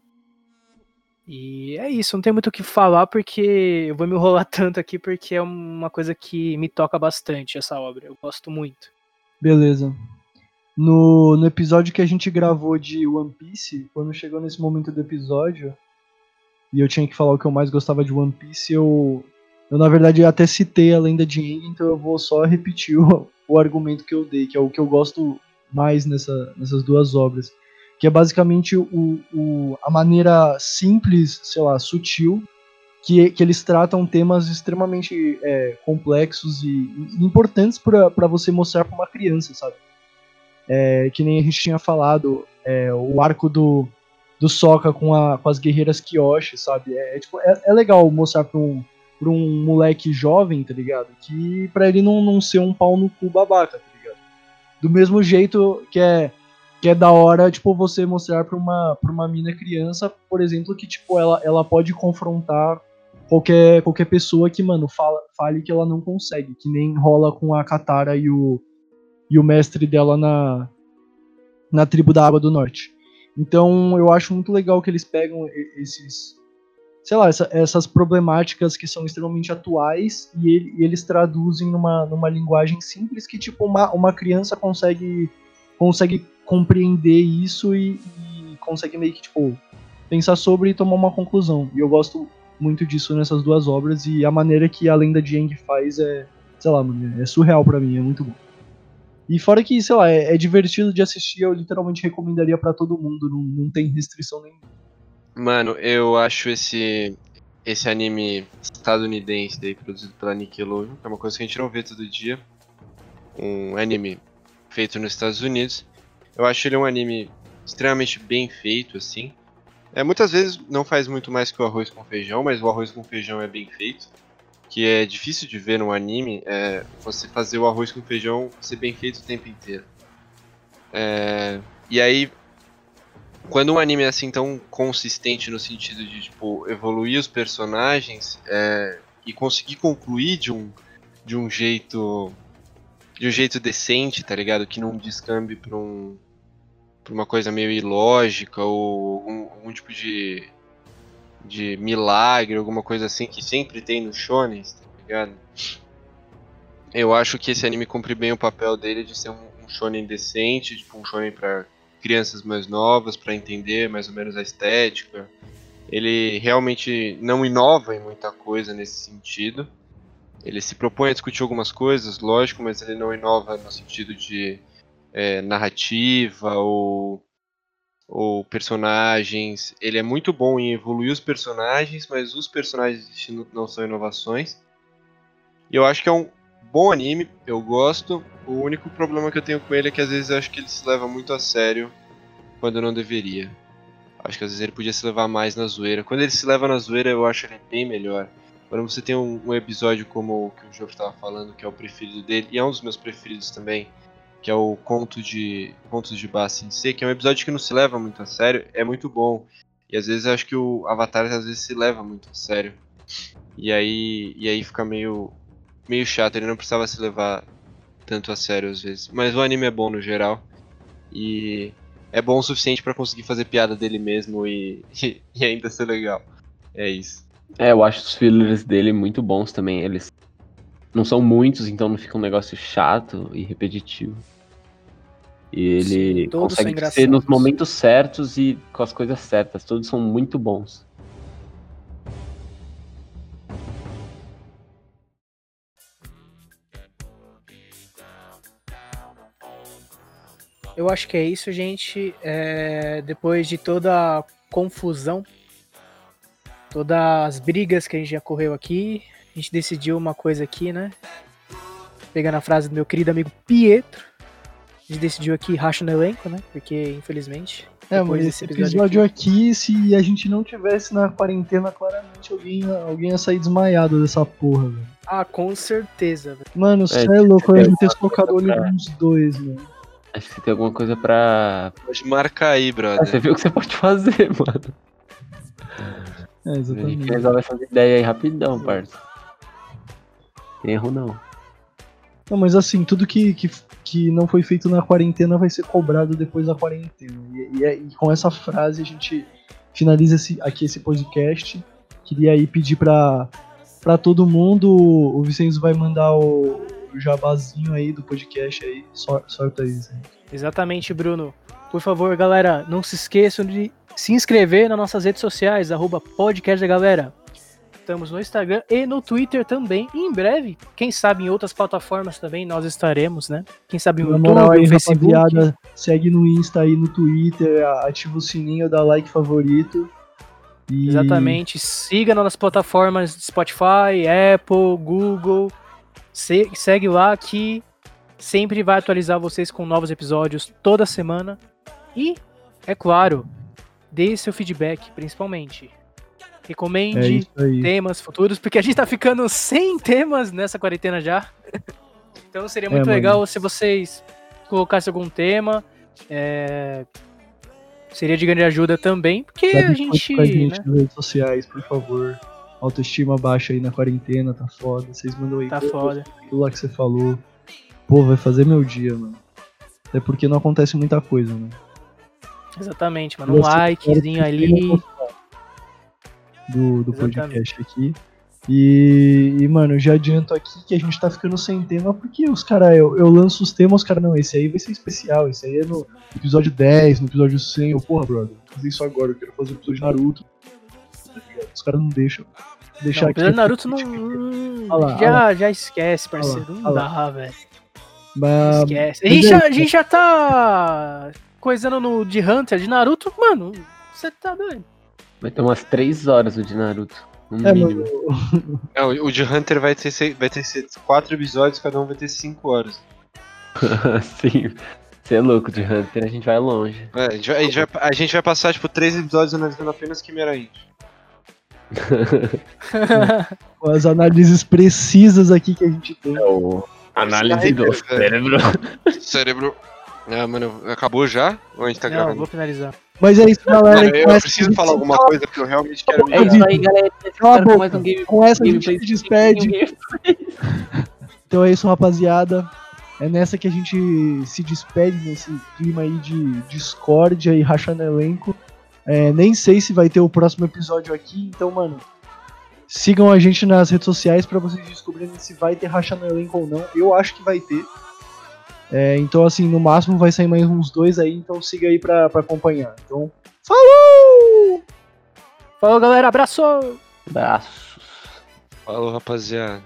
E é isso, não tem muito o que falar porque eu vou me enrolar [laughs] tanto aqui porque é uma coisa que me toca bastante essa obra. Eu gosto muito. Beleza. No, no episódio que a gente gravou de One Piece, quando chegou nesse momento do episódio, e eu tinha que falar o que eu mais gostava de One Piece, eu, eu na verdade até citei a lenda de Aang, então eu vou só repetir [laughs] o, o argumento que eu dei, que é o que eu gosto mais nessa, nessas duas obras. Que é basicamente o, o, a maneira simples, sei lá, sutil, que, que eles tratam temas extremamente é, complexos e, importantes para você mostrar para uma criança, sabe? É, que nem a gente tinha falado, é, o arco do, do Sokka com, a, com as guerreiras Kyoshi, sabe? É, é tipo, é, é, legal mostrar pra um, pra um moleque jovem, tá ligado? Que pra ele não, não ser um pau no cu babaca, tá ligado? Do mesmo jeito que é, que é da hora, tipo, você mostrar pra uma, pra uma mina criança, por exemplo, que, tipo, ela, ela pode confrontar qualquer, qualquer pessoa que, mano, fala, fale que ela não consegue, que nem rola com a Katara e o, e o mestre dela na, na tribo da Água do Norte. Então eu acho muito legal que eles pegam esses, sei lá, essa, essas problemáticas que são extremamente atuais e, ele, e, eles traduzem numa, numa linguagem simples que tipo uma, uma criança consegue consegue compreender isso e, e consegue meio que tipo pensar sobre e tomar uma conclusão. E eu gosto muito disso nessas duas obras e a maneira que a lenda de Yang faz é, sei lá, mano, é surreal para mim, é muito bom. E fora que, sei lá, é, é divertido de assistir, eu literalmente recomendaria para todo mundo, não, não tem restrição nenhuma. Mano, eu acho esse esse anime estadunidense daí, produzido pela Nickelodeon, que é uma coisa que a gente não vê todo dia. Um anime feito nos Estados Unidos. Eu acho ele um anime extremamente bem feito, assim. É, muitas vezes não faz muito mais que o arroz com feijão, mas o arroz com feijão é bem feito que é difícil de ver no anime, é você fazer o arroz com feijão ser bem feito o tempo inteiro. É, e aí, quando um anime é assim tão consistente no sentido de tipo evoluir os personagens é, e conseguir concluir de um de um jeito de um jeito decente, tá ligado? Que não descambe pra, um, pra uma coisa meio ilógica ou algum, algum tipo de de milagre, alguma coisa assim que sempre tem no shonen, tá ligado? Eu acho que esse anime cumpre bem o papel dele de ser um, um shonen decente, tipo um shonen para crianças mais novas, para entender mais ou menos a estética. Ele realmente não inova em muita coisa nesse sentido. Ele se propõe a discutir algumas coisas, lógico, mas ele não inova no sentido de é, narrativa ou ou personagens. Ele é muito bom em evoluir os personagens, mas os personagens não são inovações. E eu acho que é um bom anime, eu gosto. O único problema que eu tenho com ele é que às vezes eu acho que ele se leva muito a sério quando não deveria. Acho que às vezes ele podia se levar mais na zoeira. Quando ele se leva na zoeira, eu acho ele bem melhor. Quando você tem um, um episódio como o que o João estava falando, que é o preferido dele, e é um dos meus preferidos também, que é o Conto de Contos de Bassin C, que é um episódio que não se leva muito a sério, é muito bom. E às vezes eu acho que o Avatar às vezes se leva muito a sério. E aí, e aí fica meio meio chato, ele não precisava se levar tanto a sério às vezes. Mas o anime é bom no geral. E é bom o suficiente para conseguir fazer piada dele mesmo e, [laughs] e, e, ainda ser legal. É isso. É, eu acho os fillers dele muito bons também. Eles não são muitos, então não fica um negócio chato e repetitivo. E ele Sim, consegue ser nos momentos certos e com as coisas certas. Todos são muito bons. Eu acho que é isso, gente. É... Depois de toda a confusão todas as brigas que a gente já correu aqui, a gente decidiu uma coisa aqui, né? Pegando a frase do meu querido amigo Pietro, a gente decidiu aqui racha no elenco, né? Porque, infelizmente, É, depois mas desse esse episódio episódio aqui, se a gente não tivesse na quarentena, claramente alguém, alguém ia sair desmaiado dessa porra, velho. Ah, com certeza, velho. Mano, você é, você louco, eu tem ia ter colocado o olho pra- nos dois, mano. Acho que você tem alguma coisa pra. Pode marcar aí, Ah, brother. você viu o que você pode fazer, [laughs] mano. É, A gente exatamente. resolve essas ideias aí rapidão, parça. Tem erro não. Não, mas assim, tudo que, que, que não foi feito na quarentena vai ser cobrado depois da quarentena. E, e, é- e com essa frase a gente finaliza esse, aqui esse podcast. Queria aí pedir pra, pra todo mundo, o Vicenzo vai mandar o, o jabazinho aí do podcast aí. Sor, sorte aí, Zé. Exatamente, Bruno. Por favor, galera, não se esqueçam de se inscrever nas nossas redes sociais, arroba podcast da galera. Estamos no Instagram e no Twitter também. E em breve, quem sabe em outras plataformas também nós estaremos, né? Quem sabe no YouTube, moral aí, no Facebook. rapaziada, segue no Insta aí, no Twitter, ativa o sininho, dá like favorito. E- Exatamente. Siga nas plataformas Spotify, Apple, Google. Se- segue lá que sempre vai atualizar vocês com novos episódios toda semana. E, é claro, dê seu feedback, principalmente. É Recomende aí. temas futuros, porque a gente tá ficando sem temas nessa quarentena já. [laughs] então seria muito É, mano. legal se vocês colocassem algum tema. é, Seria de grande ajuda também, porque Dá a gente. pra gente né, nas redes sociais, por favor. Autoestima baixa aí na quarentena, tá foda. Vocês mandam aí Tá pô, foda. aquilo lá que você falou. Pô, vai fazer meu dia, mano. Até porque não acontece muita coisa, né? Exatamente, mano. Um likezinho ali. Do, do podcast aqui. E, e, mano, já adianto aqui que a gente tá ficando sem tema, porque os caras, eu, eu lanço os temas, os caras, não, esse aí vai ser especial, esse aí é no episódio 10, no episódio 100, eu, porra, brother, vou fazer isso agora, eu quero fazer o episódio de Naruto. Tá? Os caras não deixam. Deixar Não, aqui. Naruto não. hum, lá, já, já esquece, parceiro. Olha Não lá, dá, velho. Mas, Esquece. A gente, é já, a gente já tá coisando no de Hunter, de Naruto, mano. Você tá doido. Vai ter umas 3 horas o de Naruto. No É, mínimo. Não, o de Hunter vai ter, se- vai ter se- quatro episódios, cada um vai ter cinco horas. [laughs] Sim. Você é louco de Hunter, a gente vai longe. É, a, gente vai, a, gente vai, a gente vai passar, tipo, três episódios analisando apenas Quimera Int. com [laughs] as análises precisas aqui que a gente tem. É o análise do Sniper, velho. cérebro. Cérebro. Ah, mano, acabou já? Ou a gente tá Não, gravando? vou finalizar. Mas é isso, galera. Mano, eu essa preciso falar alguma coisa porque eu realmente quero É me isso aí, galera. Cala mais um game, Com essa a gente se despede. Então é isso, rapaziada. É nessa que a gente se despede nesse clima aí de discórdia e rachando elenco. É, nem sei se vai ter o próximo episódio aqui, então, mano, sigam a gente nas redes sociais pra vocês descobrirem se vai ter rachando elenco ou não. Eu acho que vai ter. É, então, assim, no máximo vai sair mais uns dois aí, então siga aí pra, pra acompanhar. Então, falou! Falou, galera. Abraço! Abraços. Falou, rapaziada.